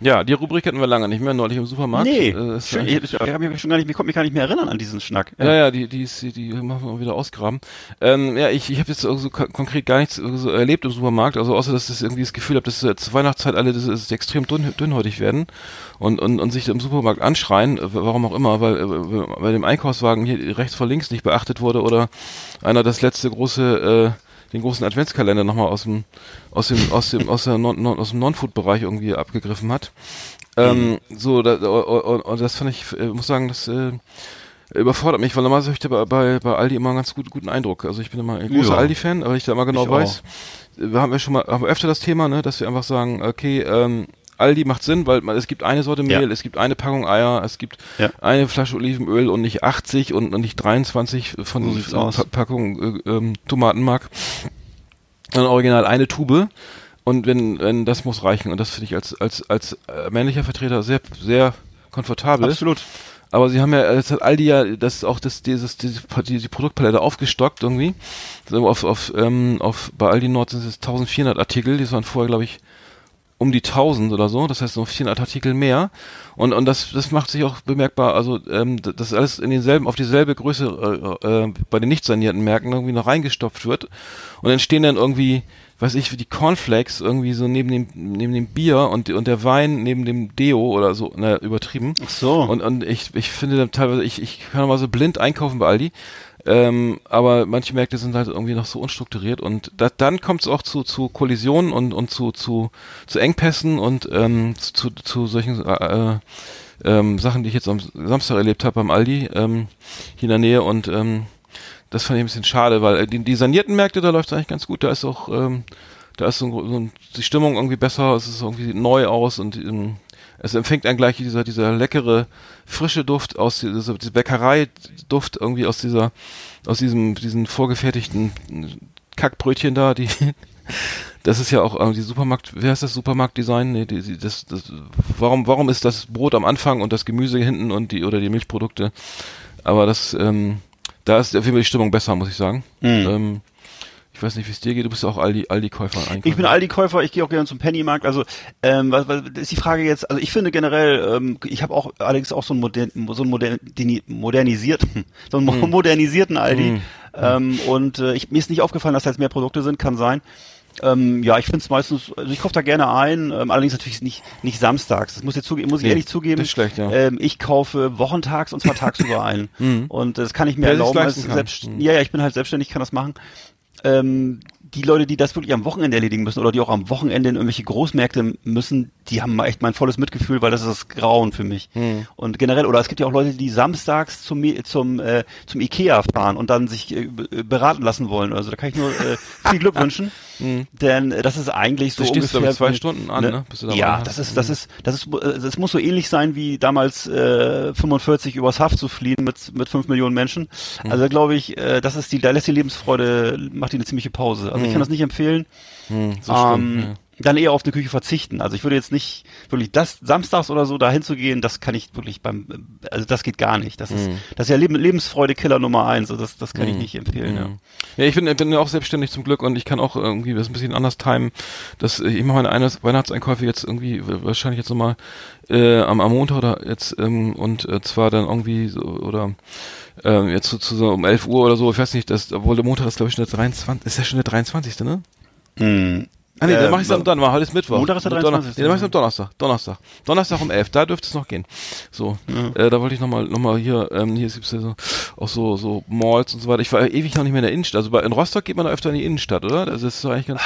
Ja, die Rubrik hatten wir lange nicht mehr, neulich im Supermarkt. Nee, äh, schön, ich, ich, ich, hab mich schon gar nicht, ich konnte mich gar nicht mehr erinnern an diesen Schnack. Ja, ja, ja die, die, die, die machen wir wieder ausgraben. Ähm, ja, ich, ich habe jetzt so konkret gar nichts so erlebt im Supermarkt, also außer, dass ich irgendwie das Gefühl habe, dass äh, zur Weihnachtszeit alle das, das extrem dünn, dünnhäutig werden und, und, und sich im Supermarkt anschreien, warum auch immer, weil äh, bei dem Einkaufswagen hier rechts vor links nicht beachtet wurde oder einer das letzte große äh, den großen Adventskalender nochmal aus dem, aus dem, aus dem, aus der non, non, aus dem Non-Food-Bereich irgendwie abgegriffen hat. Ähm, mhm. so, da, und das fand ich, äh, muss sagen, das äh, überfordert mich, weil normalerweise habe ich da bei, bei, bei Aldi immer einen ganz gut, guten Eindruck. Also ich bin immer ein großer ja. Aldi-Fan, aber ich da immer genau ich weiß, auch. wir haben ja schon mal, haben öfter das Thema, ne, dass wir einfach sagen, okay, ähm, Aldi macht Sinn, weil man, es gibt eine Sorte Mehl, ja. es gibt eine Packung Eier, es gibt ja. eine Flasche Olivenöl und nicht 80 und, und nicht 23 von so pa Packungen äh, ähm, Tomatenmark. Dann original eine Tube. Und wenn, wenn das muss reichen. Und das finde ich als, als, als äh, männlicher Vertreter sehr, sehr komfortabel. Absolut. Aber sie haben ja, jetzt hat Aldi ja das auch das, dieses, diese, die, die Produktpalette aufgestockt irgendwie. So auf, auf, ähm, auf, bei Aldi Nord sind es 1400 Artikel, die waren vorher, glaube ich, um die 1000 oder so, das heißt noch 400 Artikel mehr und und das das macht sich auch bemerkbar, also ähm, das alles in denselben auf dieselbe Größe äh, äh, bei den nicht sanierten Märkten irgendwie noch reingestopft wird und entstehen dann irgendwie weiß ich, wie die Cornflakes irgendwie so neben dem, neben dem Bier und, und der Wein neben dem Deo oder so, ne, übertrieben. Ach so. Und, und ich, ich finde dann teilweise, ich, ich kann mal so blind einkaufen bei Aldi. Ähm, aber manche Märkte sind halt irgendwie noch so unstrukturiert und da, dann kommt es auch zu, zu Kollisionen und, und zu, zu, zu Engpässen und ähm, zu, zu solchen äh, ähm, Sachen, die ich jetzt am Samstag erlebt habe beim Aldi ähm, hier in der Nähe und ähm, das fand ich ein bisschen schade, weil äh, die, die sanierten Märkte, da läuft es eigentlich ganz gut. Da ist auch, ähm, da ist so, so die Stimmung irgendwie besser, es ist irgendwie neu aus und ähm, es empfängt einen gleich dieser, dieser leckere, frische Duft aus dieser, dieser Bäckerei-Duft irgendwie aus dieser, aus diesem, diesen vorgefertigten Kackbrötchen da, die, das ist ja auch äh, die Supermarkt, wer heißt das Supermarktdesign? Nee, die, die, das, das, warum, warum ist das Brot am Anfang und das Gemüse hinten und die, oder die Milchprodukte? Aber das, ähm, da ist auf jeden Fall die Stimmung besser, muss ich sagen. Mhm. Ähm, ich weiß nicht, wie es dir geht. Du bist ja auch Aldi, Aldi-Käufer. Einkäufer. Ich bin Aldi-Käufer, ich gehe auch gerne zum Pennymarkt. Also ähm, was, was ist die Frage jetzt? Also ich finde generell, ähm, ich habe auch allerdings auch so einen, modern, so einen modern, modernisierten, so einen Hm. modernisierten Aldi. Ähm, und äh, ich, mir ist nicht aufgefallen, dass da jetzt mehr Produkte sind, kann sein. Ähm, ja, ich finde es meistens, also ich kaufe da gerne ein, ähm, allerdings natürlich nicht nicht samstags. Das muss ich, zuge muss ich Nee, ehrlich zugeben. das ist schlecht, ja. ähm, ich kaufe wochentags und zwar tagsüber ein. Und das kann ich mir Wer erlauben. Als selbst, Mhm. Ja, ja, ich bin halt selbstständig, kann das machen. Ähm, die Leute, die das wirklich am Wochenende erledigen müssen oder die auch am Wochenende in irgendwelche Großmärkte müssen, die haben echt mein volles Mitgefühl, weil das ist das Grauen für mich. Hm. Und generell, oder es gibt ja auch Leute, die samstags zum zum äh, zum Ikea fahren und dann sich äh, be- beraten lassen wollen. Also da kann ich nur äh, viel Glück wünschen, denn äh, das ist eigentlich so Du stehst, ungefähr zwei Stunden an, ne? Bis du da ja, rein das ist das ist das ist äh, das muss so ähnlich sein wie damals äh, 45 übers Haft zu fliehen mit mit fünf Millionen Menschen. Hm. Also glaube ich, äh, das ist die da lässt die Lebensfreude macht die eine ziemliche Pause. Also ich kann das nicht empfehlen. Hm, so ähm, stimmt, ja. Dann eher auf eine Küche verzichten. Also ich würde jetzt nicht wirklich das samstags oder so dahin zu gehen, das kann ich wirklich beim also das geht gar nicht. Das ist Hm. das ist ja Leben, Lebensfreude Killer Nummer eins. Also das das kann ich nicht empfehlen. Ja. Ja, ich bin, bin ja auch selbstständig zum Glück und ich kann auch irgendwie das ein bisschen anders timen. Das, ich mache meine Eines- Weihnachtseinkäufe jetzt irgendwie wahrscheinlich jetzt nochmal äh, am, am Montag oder jetzt ähm, und äh, zwar dann irgendwie so oder ähm, jetzt so, so um 11 Uhr oder so, ich weiß nicht, das, obwohl der Montag ist glaube ich schon der 23. Ist ja schon der 23. ne? Hm. Ah nee, dann mach ich es am Donnerstag, heute ist Mittwoch. Montag ist der Donner- 23.. Nee, dann mach ich am Donnerstag, Donnerstag. Donnerstag um 11, da dürfte es noch gehen. So, äh, da wollte ich nochmal, noch mal hier, ähm, hier gibt's ja so, auch so, so Malls und so weiter. Ich war ewig noch nicht mehr in der Innenstadt. Also bei, in Rostock geht man da öfter in die Innenstadt, oder? Das ist so eigentlich ganz,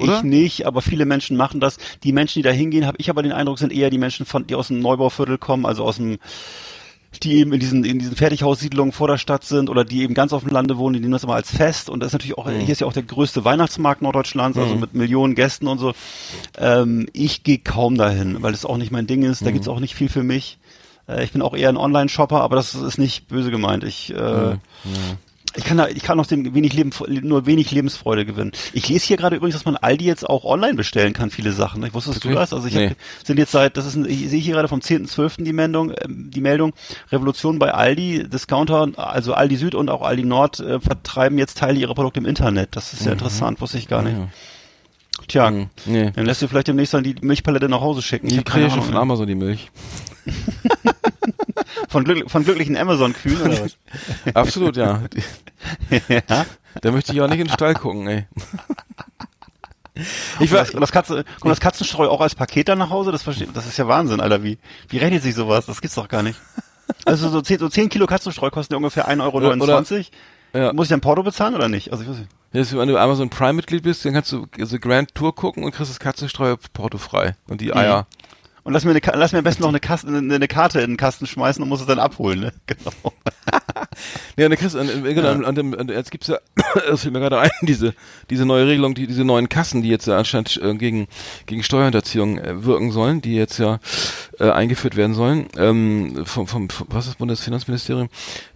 oder? Ich nicht, aber viele Menschen machen das. Die Menschen, die da hingehen, habe ich aber den Eindruck, sind eher die Menschen, von, die aus dem Neubauviertel kommen, also aus dem die eben in diesen in diesen Fertighaussiedlungen vor der Stadt sind oder die eben ganz auf dem Lande wohnen, die nehmen das immer als Fest und das ist natürlich auch hier ist ja auch der größte Weihnachtsmarkt Norddeutschlands, also mit Millionen Gästen und so. Ähm, ich gehe kaum dahin, weil das auch nicht mein Ding ist. Da gibt's auch nicht viel für mich. Äh, ich bin auch eher ein Online-Shopper, aber das ist nicht böse gemeint. Ich äh, ich kann da, ich kann aus dem wenig Leben, nur wenig Lebensfreude gewinnen. Ich lese hier gerade übrigens, dass man Aldi jetzt auch online bestellen kann, viele Sachen. Ich wusstest du Wirklich? das? Also ich Nee. hab, sind jetzt seit, das ist, ein, ich sehe hier gerade vom 10.12. die Meldung, ähm, die Meldung, Revolution bei Aldi, Discounter, also Aldi Süd und auch Aldi Nord äh, vertreiben jetzt Teile ihrer Produkte im Internet. Das ist ja interessant, wusste ich gar nicht. Mhm. Ja. Tja, Hm, Nee. dann lässt du vielleicht demnächst dann die Milchpalette nach Hause schicken. Ich keine kriege ich schon von Amazon die Milch. von, glück, von glücklichen Amazon-Kühen oder was? Absolut, ja. ja. Da möchte ich auch nicht in den Stall gucken, ey. Ich war, das, und das, Katze, kommt das Katzenstreu auch als Paket dann nach Hause? Das, verstehe, das ist ja Wahnsinn, Alter. Wie, wie rechnet sich sowas? Das gibt's doch gar nicht. Also so 10, so 10 Kilo Katzenstreu kosten ja ungefähr 1,29 Euro. ja. Muss ich dann Porto bezahlen oder nicht? Also ich weiß nicht. Jetzt, wenn du Amazon Prime Mitglied bist, dann kannst du also Grand Tour gucken und kriegst das Katzenstreu Porto frei. Und die Eier. Und lass mir, eine, lass mir am besten noch eine, Kasten, eine, eine Karte in den Kasten schmeißen und muss es dann abholen, ne? Genau. Ja, und, und, genau, und, und, und jetzt gibt's ja, das fällt mir gerade ein, diese, diese neue Regelung, die, diese neuen Kassen, die jetzt ja anscheinend äh, gegen, gegen Steuerhinterziehung äh, wirken sollen, die jetzt ja äh, eingeführt werden sollen, ähm, vom, vom, vom was ist das Bundesfinanzministerium,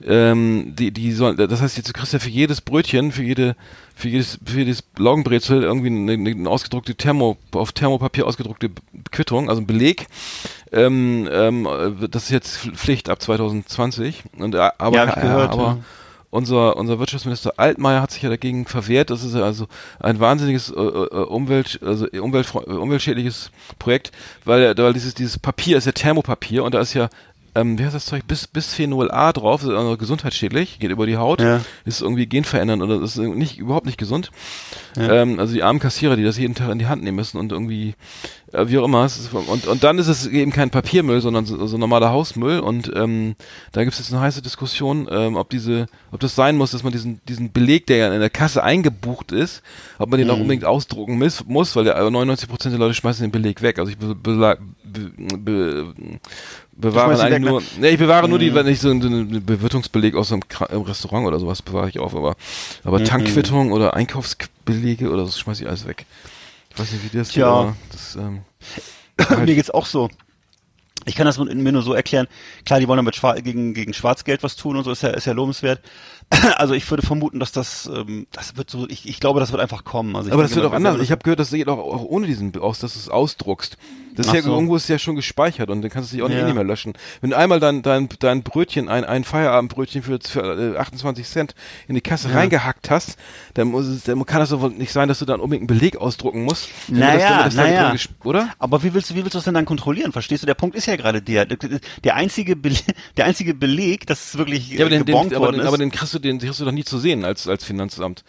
ähm, die, die sollen, das heißt, jetzt du kriegst ja für jedes Brötchen, für jede, für jedes, für jedes Laugenbrezel irgendwie eine, eine, ausgedruckte Thermo, auf Thermopapier ausgedruckte Quittung, also ein Beleg, ähm, ähm, äh, das ist jetzt Pflicht ab 2020. Und, äh, aber, Ja, gehört, aber ja. unser, unser Wirtschaftsminister Altmaier hat sich ja dagegen verwehrt. Das ist also ein wahnsinniges äh, äh, Umwelt, also Umwelt, umweltschädliches Projekt, weil, weil dieses, dieses Papier ist ja Thermopapier und da ist ja ähm, wie heißt das Zeug, bis, Bisphenol A drauf, ist also gesundheitsschädlich, geht über die Haut, Ja. ist irgendwie genverändernd oder ist nicht, überhaupt nicht gesund. Ähm, also die armen Kassierer, die das jeden Tag in die Hand nehmen müssen und irgendwie, äh, wie auch immer, ist, und, und dann ist es eben kein Papiermüll, sondern so, so normaler Hausmüll und ähm, da gibt es jetzt eine heiße Diskussion, ähm, ob diese, ob das sein muss, dass man diesen, diesen Beleg, der ja in der Kasse eingebucht ist, ob man den auch unbedingt ausdrucken muss, muss weil der 99 Prozent der Leute schmeißen den Beleg weg. Also ich be, be, be, be, bewahre eigentlich nur, ne, ich bewahre nur die, wenn ich so einen, Bewirtungsbeleg aus einem Restaurant oder sowas bewahre ich auf, aber, aber Tankquittung oder Einkaufsbelege oder so schmeiße ich alles weg. Ich weiß nicht, wie das Tja. aber das, ähm, Mir geht's auch so. Ich kann das mir nur so erklären. Klar, die wollen damit Schwa gegen, gegen Schwarzgeld was tun und so, ist ja, ist ja lobenswert. Also ich würde vermuten, dass das, ähm, das wird so, ich, ich glaube, das wird einfach kommen. Also aber das wird auch anders. Ich habe gehört, das geht auch, auch ohne diesen aus, dass du es ausdruckst. Das ist ja so. irgendwo ist ja schon gespeichert und dann kannst du dich auch Ja. nicht mehr löschen. Wenn du einmal dein dein dein Brötchen ein ein Feierabendbrötchen für, für äh, 28 Cent in die Kasse reingehackt hast, dann muss es, dann kann das doch wohl nicht sein, dass du dann unbedingt einen Beleg ausdrucken musst. Naja, das, das naja. oder? Aber wie willst du, wie willst du das denn dann kontrollieren? Verstehst du? Der Punkt ist ja gerade der, der einzige, Beleg, der einzige Beleg, dass es wirklich Ja, aber äh, den, den, gebongt aber, worden den, ist. aber den kriegst du den kriegst du doch nie zu sehen als als Finanzamt.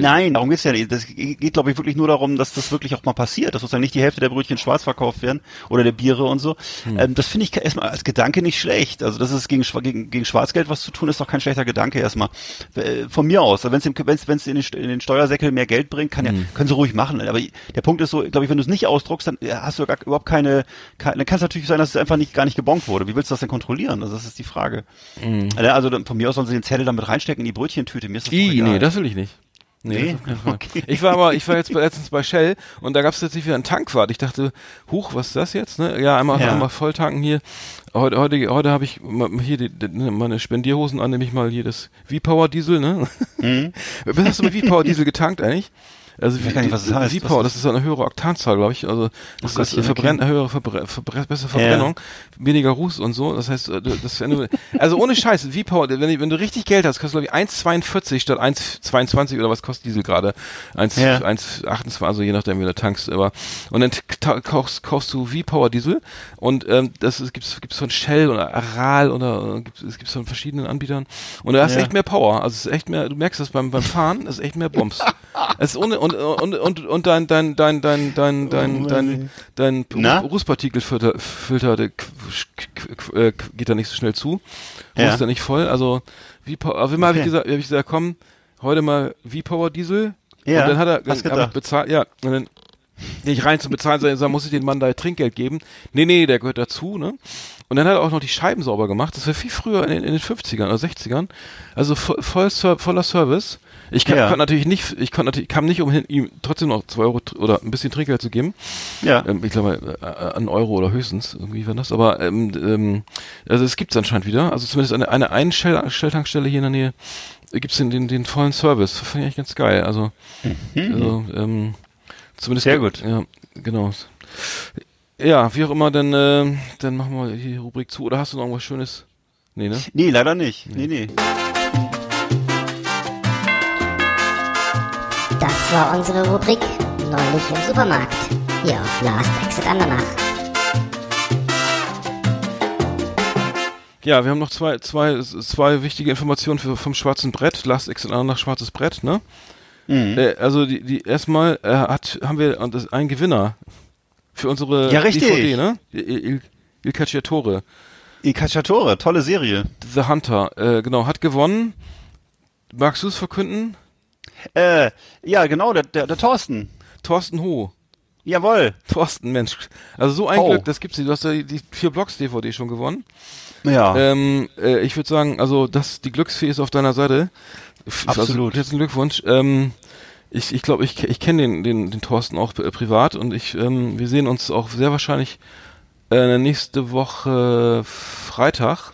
Nein, darum geht's ja nicht. Das geht, glaube ich, wirklich nur darum, dass das wirklich auch mal passiert, dass sozusagen nicht die Hälfte der Brötchen schwarz verkauft werden oder der Biere und so. Hm. Ähm, das finde ich erstmal als Gedanke nicht schlecht. Also das ist gegen, gegen, gegen Schwarzgeld was zu tun, ist doch kein schlechter Gedanke erstmal. Äh, Von mir aus. Wenn es wenn's, wenn's in, den, in den Steuersäckel mehr Geld bringt, kann ja, Hm. können sie ruhig machen. Aber der Punkt ist so, glaube ich, wenn du es nicht ausdruckst, dann äh, hast du gar, überhaupt keine, keine dann kann es natürlich sein, dass es einfach nicht gar nicht gebongt wurde. Wie willst du das denn kontrollieren? Also das ist die Frage. Äh, Also von mir aus sollen sie den Zettel damit reinstecken in die Brötchentüte. Mir ist das I, nee, das will ich nicht. Nee. Okay. Ich war aber, ich war jetzt letztens bei Shell und da gab es jetzt wieder einen Tankwart. Ich dachte, huch, was ist das jetzt? Ne? Ja, einmal, Ja. einmal voll tanken hier. Heute, heute, heute habe ich hier die, die, meine Spendierhosen an, nehme ich mal hier das V-Power Diesel, ne? Mhm. Hast du mit V-Power Diesel getankt eigentlich? Also weiß gar nicht, was das heißt. Was das ist eine höhere Oktanzahl, glaube ich. Also das Oh ist verbrennt, eine höhere Verbre Verbre bessere Verbrennung, weniger Ruß und so. Das heißt, äh, das wenn du, also ohne Scheiß, V-Power, wenn, du- wenn du richtig Geld hast, kostet glaube ich 1,42 statt 1,22 oder was kostet Diesel gerade? 1, Ja. 1,28, also je nachdem, wie du tankst. Aber und dann kaufst, kaufst du V-Power Diesel und ähm, das gibt's gibt's von Shell oder Aral oder äh, es gibt's von verschiedenen Anbietern und da hast Ja. echt mehr Power. Also es ist echt mehr, du merkst das beim beim Fahren, es ist echt mehr Bums. es ist ohne und und und und dein dein dein dein dein dein dein dein Na? Rußpartikelfilter Filter, k- äh, geht da nicht so schnell zu. Ja. Ist da nicht voll. Also wie auf einmal habe ich Okay. gesagt, hab ich gesagt, komm, heute mal V-Power Diesel. Ja, und dann hat er dann bezahlt, ja, und dann bin ich rein zum Bezahlen, sagen, sagen, muss ich den Mann da Trinkgeld geben? Nee, nee, der gehört dazu, ne? Und dann hat er auch noch die Scheiben sauber gemacht. Das war viel früher in, den- in den 50ern oder 60ern. Also voll, voll voller Service. Ich kann, Ja. konnte natürlich nicht, ich konnte natürlich, kam nicht umhin, ihm trotzdem noch zwei Euro tr- oder ein bisschen Trinkgeld zu geben. Ja. Ähm, ich glaube, äh, einen Euro oder höchstens, irgendwie war das. Aber ähm, ähm, also es gibt's anscheinend wieder. Also zumindest eine, eine Einstelltankstelle hier in der Nähe gibt's den, den, den vollen Service. Das fand ich eigentlich ganz geil. Also, also ähm, zumindest Mhm. Sehr gut. Ja, genau. Ja, wie auch immer, dann, äh, dann machen wir die Rubrik zu. Oder hast du noch irgendwas Schönes? Nee, ne? Nee, leider nicht. Nee, nee. Das war unsere Rubrik Neulich im Supermarkt. Hier auf Last Exit Andernach. Ja, wir haben noch zwei, zwei, zwei wichtige Informationen für, vom schwarzen Brett. Last Exit nach schwarzes Brett, ne? Mhm. Äh, also die, die erstmal äh, hat haben wir einen Gewinner für unsere Ja, richtig. DVD, ne? Il, Il, Il Cacciatore. Il Cacciatore, tolle Serie. The Hunter, äh, genau, hat gewonnen. Magst du es verkünden? Äh, ja, genau, der, der, der Thorsten. Thorsten Ho. Jawohl. Thorsten, Mensch. Also so ein Ho. Glück, das gibt's nicht. Du hast ja die, die vier Blocks DVD schon gewonnen. Ja. Ähm, äh, ich würde sagen, also das, die Glücksfee ist auf deiner Seite. F- Absolut. Also, herzlichen Glückwunsch. Ähm, ich ich glaube, ich, ich kenne den, den, den Thorsten auch äh, privat und ich, ähm, wir sehen uns auch sehr wahrscheinlich äh, nächste Woche Freitag.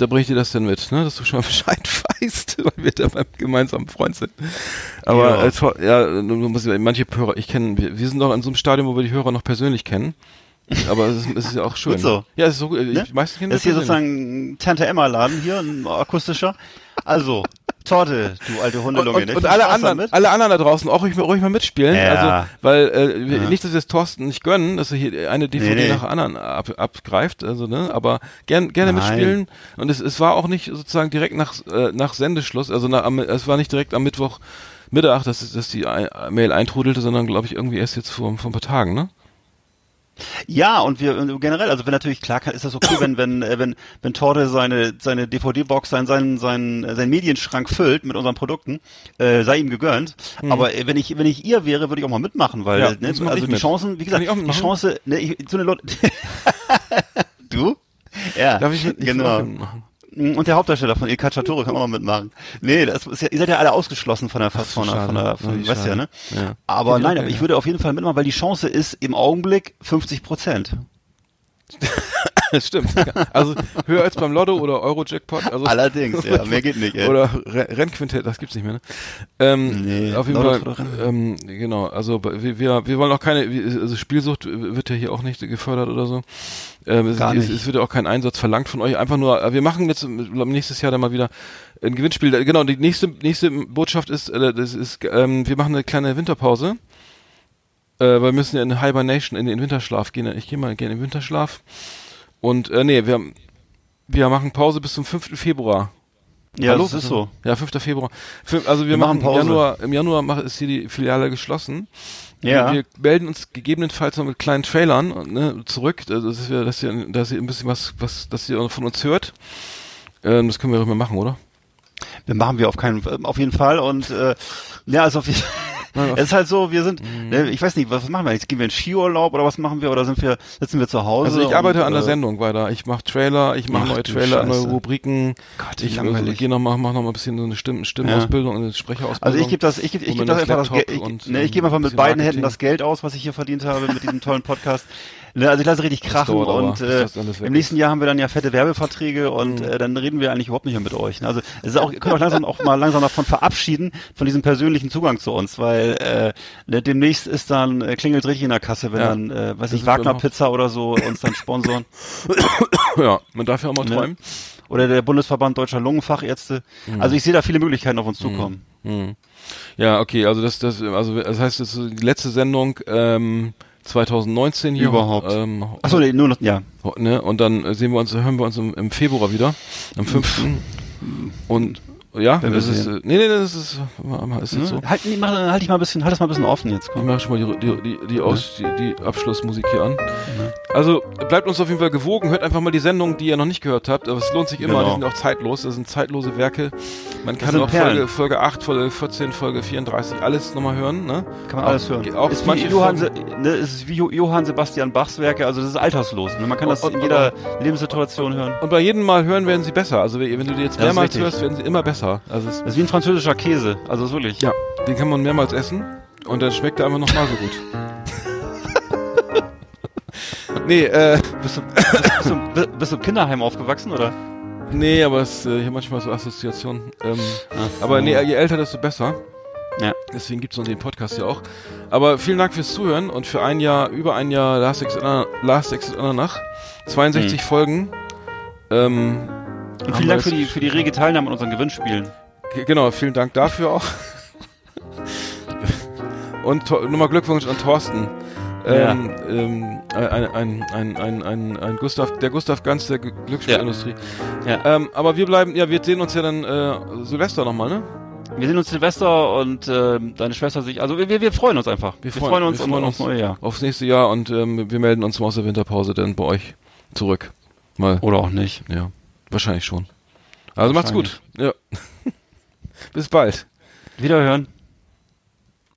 Da bringe ich dir das denn mit, ne? dass du schon mal Bescheid weißt, weil wir da beim gemeinsamen Freund sind. Aber Ja. Thor- ja du musst, manche Hörer, ich kenne, wir, wir sind noch in so einem Stadium, wo wir die Hörer noch persönlich kennen. Aber es ist, es ist ja auch schön. Gut so. Ja, es ist so gut. Ne? Die meisten kennen Das ist hier persönlich. sozusagen ein Tante Emma Laden hier, ein akustischer. Also, Torte, du alte Hundelunge. Und, und Viel alle anderen, alle anderen da draußen auch ruhig, mal- ruhig mal mitspielen. Ja. Also, weil äh, wir- nicht, dass wir es Thorsten nicht gönnen, dass er hier eine DVD Nee, nee. nach der anderen ab, abgreift, also ne, aber gern, gerne Nein. mitspielen. Und es, es war auch nicht sozusagen direkt nach äh, nach Sendeschluss, also nach, am, es war nicht direkt am Mittwoch Mittag, dass, dass die Mail eintrudelte, sondern glaube ich irgendwie erst jetzt vor, vor ein paar Tagen, ne? Ja, und wir und generell, also wenn natürlich klar kann, ist das okay, wenn wenn äh, wenn wenn Torte seine seine DVD-Box seinen seinen seinen seinen Medienschrank füllt mit unseren Produkten, äh, sei ihm gegönnt. Aber äh, wenn ich wenn ich ihr wäre, würde ich auch mal mitmachen, weil Mhm. Ja, ne, also die mit. Chancen, wie gesagt, die? Chance, ne, ich, so eine Leute. du? Ja. Darf ich ich genau. mitmachen? Und der Hauptdarsteller von El Cacciatore kann auch noch mitmachen. Nee, das ist ja, ihr seid ja alle ausgeschlossen von der, von der, von der, von, weißt ja, ne? Ja. Aber ich nein, aber ich würde auf jeden Fall mitmachen, weil die Chance ist im Augenblick 50 Prozent. Das stimmt. Also höher als beim Lotto oder Euro-Jackpot. Also Allerdings, ja, mehr geht nicht, ey. Oder Re Rennquintett, das gibt's nicht mehr, ne? Ähm, Nee, auf jeden Fall, ähm, genau, also wir, wir, wollen auch keine, also Spielsucht wird ja hier auch nicht gefördert oder so. Ähm, es, Gar es, nicht. es wird ja auch kein Einsatz verlangt von euch, einfach nur, wir machen jetzt nächstes Jahr dann mal wieder ein Gewinnspiel. Genau, die nächste, nächste Botschaft ist, äh, das ist, ähm, wir machen eine kleine Winterpause. Äh, weil wir müssen ja in Hibernation, in den Winterschlaf gehen. Ich gehe mal gerne in den Winterschlaf. Und äh, nee, wir, wir machen Pause bis zum 5. Februar. Ja, Hallo? das ist so. Ja, 5. Februar. Also wir, Wir machen, machen Pause. Im Januar, im Januar ist hier die Filiale geschlossen. Ja. Wir, melden uns gegebenenfalls noch mit kleinen Trailern ne, zurück, also, dass wir, dass ihr, dass ihr ein bisschen was, was, dass ihr von uns hört. Ähm, das können wir auch immer machen, oder? Wir machen wir auf keinen, auf jeden Fall und äh, ja, also auf jeden auf- Es ist halt so, wir sind, Mhm. ne, ich weiß nicht, was machen wir jetzt? Gehen wir in Skiurlaub oder was machen wir? Oder sind wir, sitzen wir zu Hause? Also ich arbeite und, an der äh, Sendung weiter. Ich mache Trailer, ich mache Ach neue Trailer, neue. Rubriken. Gott, ich langweilig. also, gehe noch mal, mach noch mal ein bisschen so eine Stimm Stimmausbildung, eine Sprecherausbildung. Also ich gebe das, ich gebe, ich Und gebe das einfach das Geld, ich, und, ne, ich gebe einfach mit beiden Marketing. Händen das Geld aus, was ich hier verdient habe mit diesem tollen Podcast. Ne, also ich lasse richtig krachen und äh, im nächsten Jahr haben wir dann ja fette Werbeverträge und Mhm. äh, dann reden wir eigentlich überhaupt nicht mehr mit euch. Ne? Also es ist auch, ihr könnt auch langsam auch mal langsam davon verabschieden von diesem persönlichen Zugang zu uns, weil äh, ne, demnächst ist dann äh, klingelt richtig in der Kasse, wenn Ja. dann, äh, weiß ich, Wagner Pizza oder so uns dann sponsoren. ja, man darf ja auch mal Ne? träumen. Oder der Bundesverband Deutscher Lungenfachärzte. Mhm. Also ich sehe da viele Möglichkeiten auf uns zukommen. Hm. Ja, okay, also das, das, also das heißt, das ist die letzte Sendung ähm, 2019 hier. Überhaupt. Ähm, Achso, nee, nur noch, ja. ne? Und dann sehen wir uns, hören wir uns im, im Februar wieder, am 5. Und ja, das ist, äh, nee, nee, das ist, ist jetzt so. Ne? Halt, mach, halt dich mal ein bisschen, halt das mal ein bisschen offen jetzt. Ich Komm. mache schon mal die, die, die, die, Aus, die, die Abschlussmusik hier an. Also bleibt uns auf jeden Fall gewogen, hört einfach mal die Sendung, die ihr noch nicht gehört habt. Aber es lohnt sich immer, Genau. die sind auch zeitlos. Das sind zeitlose Werke. Man kann auch Perlen. Folge, Folge 8, Folge 14, Folge 34, alles nochmal hören. Ne? Kann man alles hören. Auch ist manche wie Johann, Se, ne, ist wie Jo- Johann Sebastian Bachs Werke, also das ist alterslos. Ne? Man kann das Und- in und- jeder Lebenssituation hören. Und bei jedem Mal hören werden sie besser. Also wenn du die jetzt Das mehrmals hörst, werden sie immer besser. Also es, ist wie ein französischer Käse, also ist wirklich. ja, den kann man mehrmals essen und dann schmeckt er einfach nochmal so gut. nee, äh, Bist du, bist, du, bi- bist du im Kinderheim aufgewachsen, oder? nee, aber es äh, hier manchmal so Assoziationen. Ähm, aber nee, je älter, desto besser. Ja. Deswegen gibt's noch den Podcast ja auch. Aber vielen Dank fürs Zuhören und für ein Jahr, über ein Jahr Last Exit, Ananach. 62 Folgen. Ähm. Und vielen Dank für die, für die rege Teilnahme an unseren Gewinnspielen. Genau, vielen Dank dafür auch. Und nochmal Glückwunsch an Thorsten. Ähm, ähm, ein, ein, ein, ein, ein, ein Gustav, der Gustav Ganz der Glücksspielindustrie. Ja. Ähm, aber wir bleiben, ja, wir sehen uns ja dann äh, Silvester nochmal, ne? Wir sehen uns Silvester und ähm, deine Schwester sich. Also wir, wir, freuen uns einfach. Wir Wir, freuen- freuen uns wir freuen aufs uns. neue Jahr. Aufs nächste Jahr und ähm, wir melden uns mal aus der Winterpause dann bei euch zurück. Mal, Oder auch nicht. ja, wahrscheinlich schon. Also macht's gut. Ja. Bis bald. Wiederhören.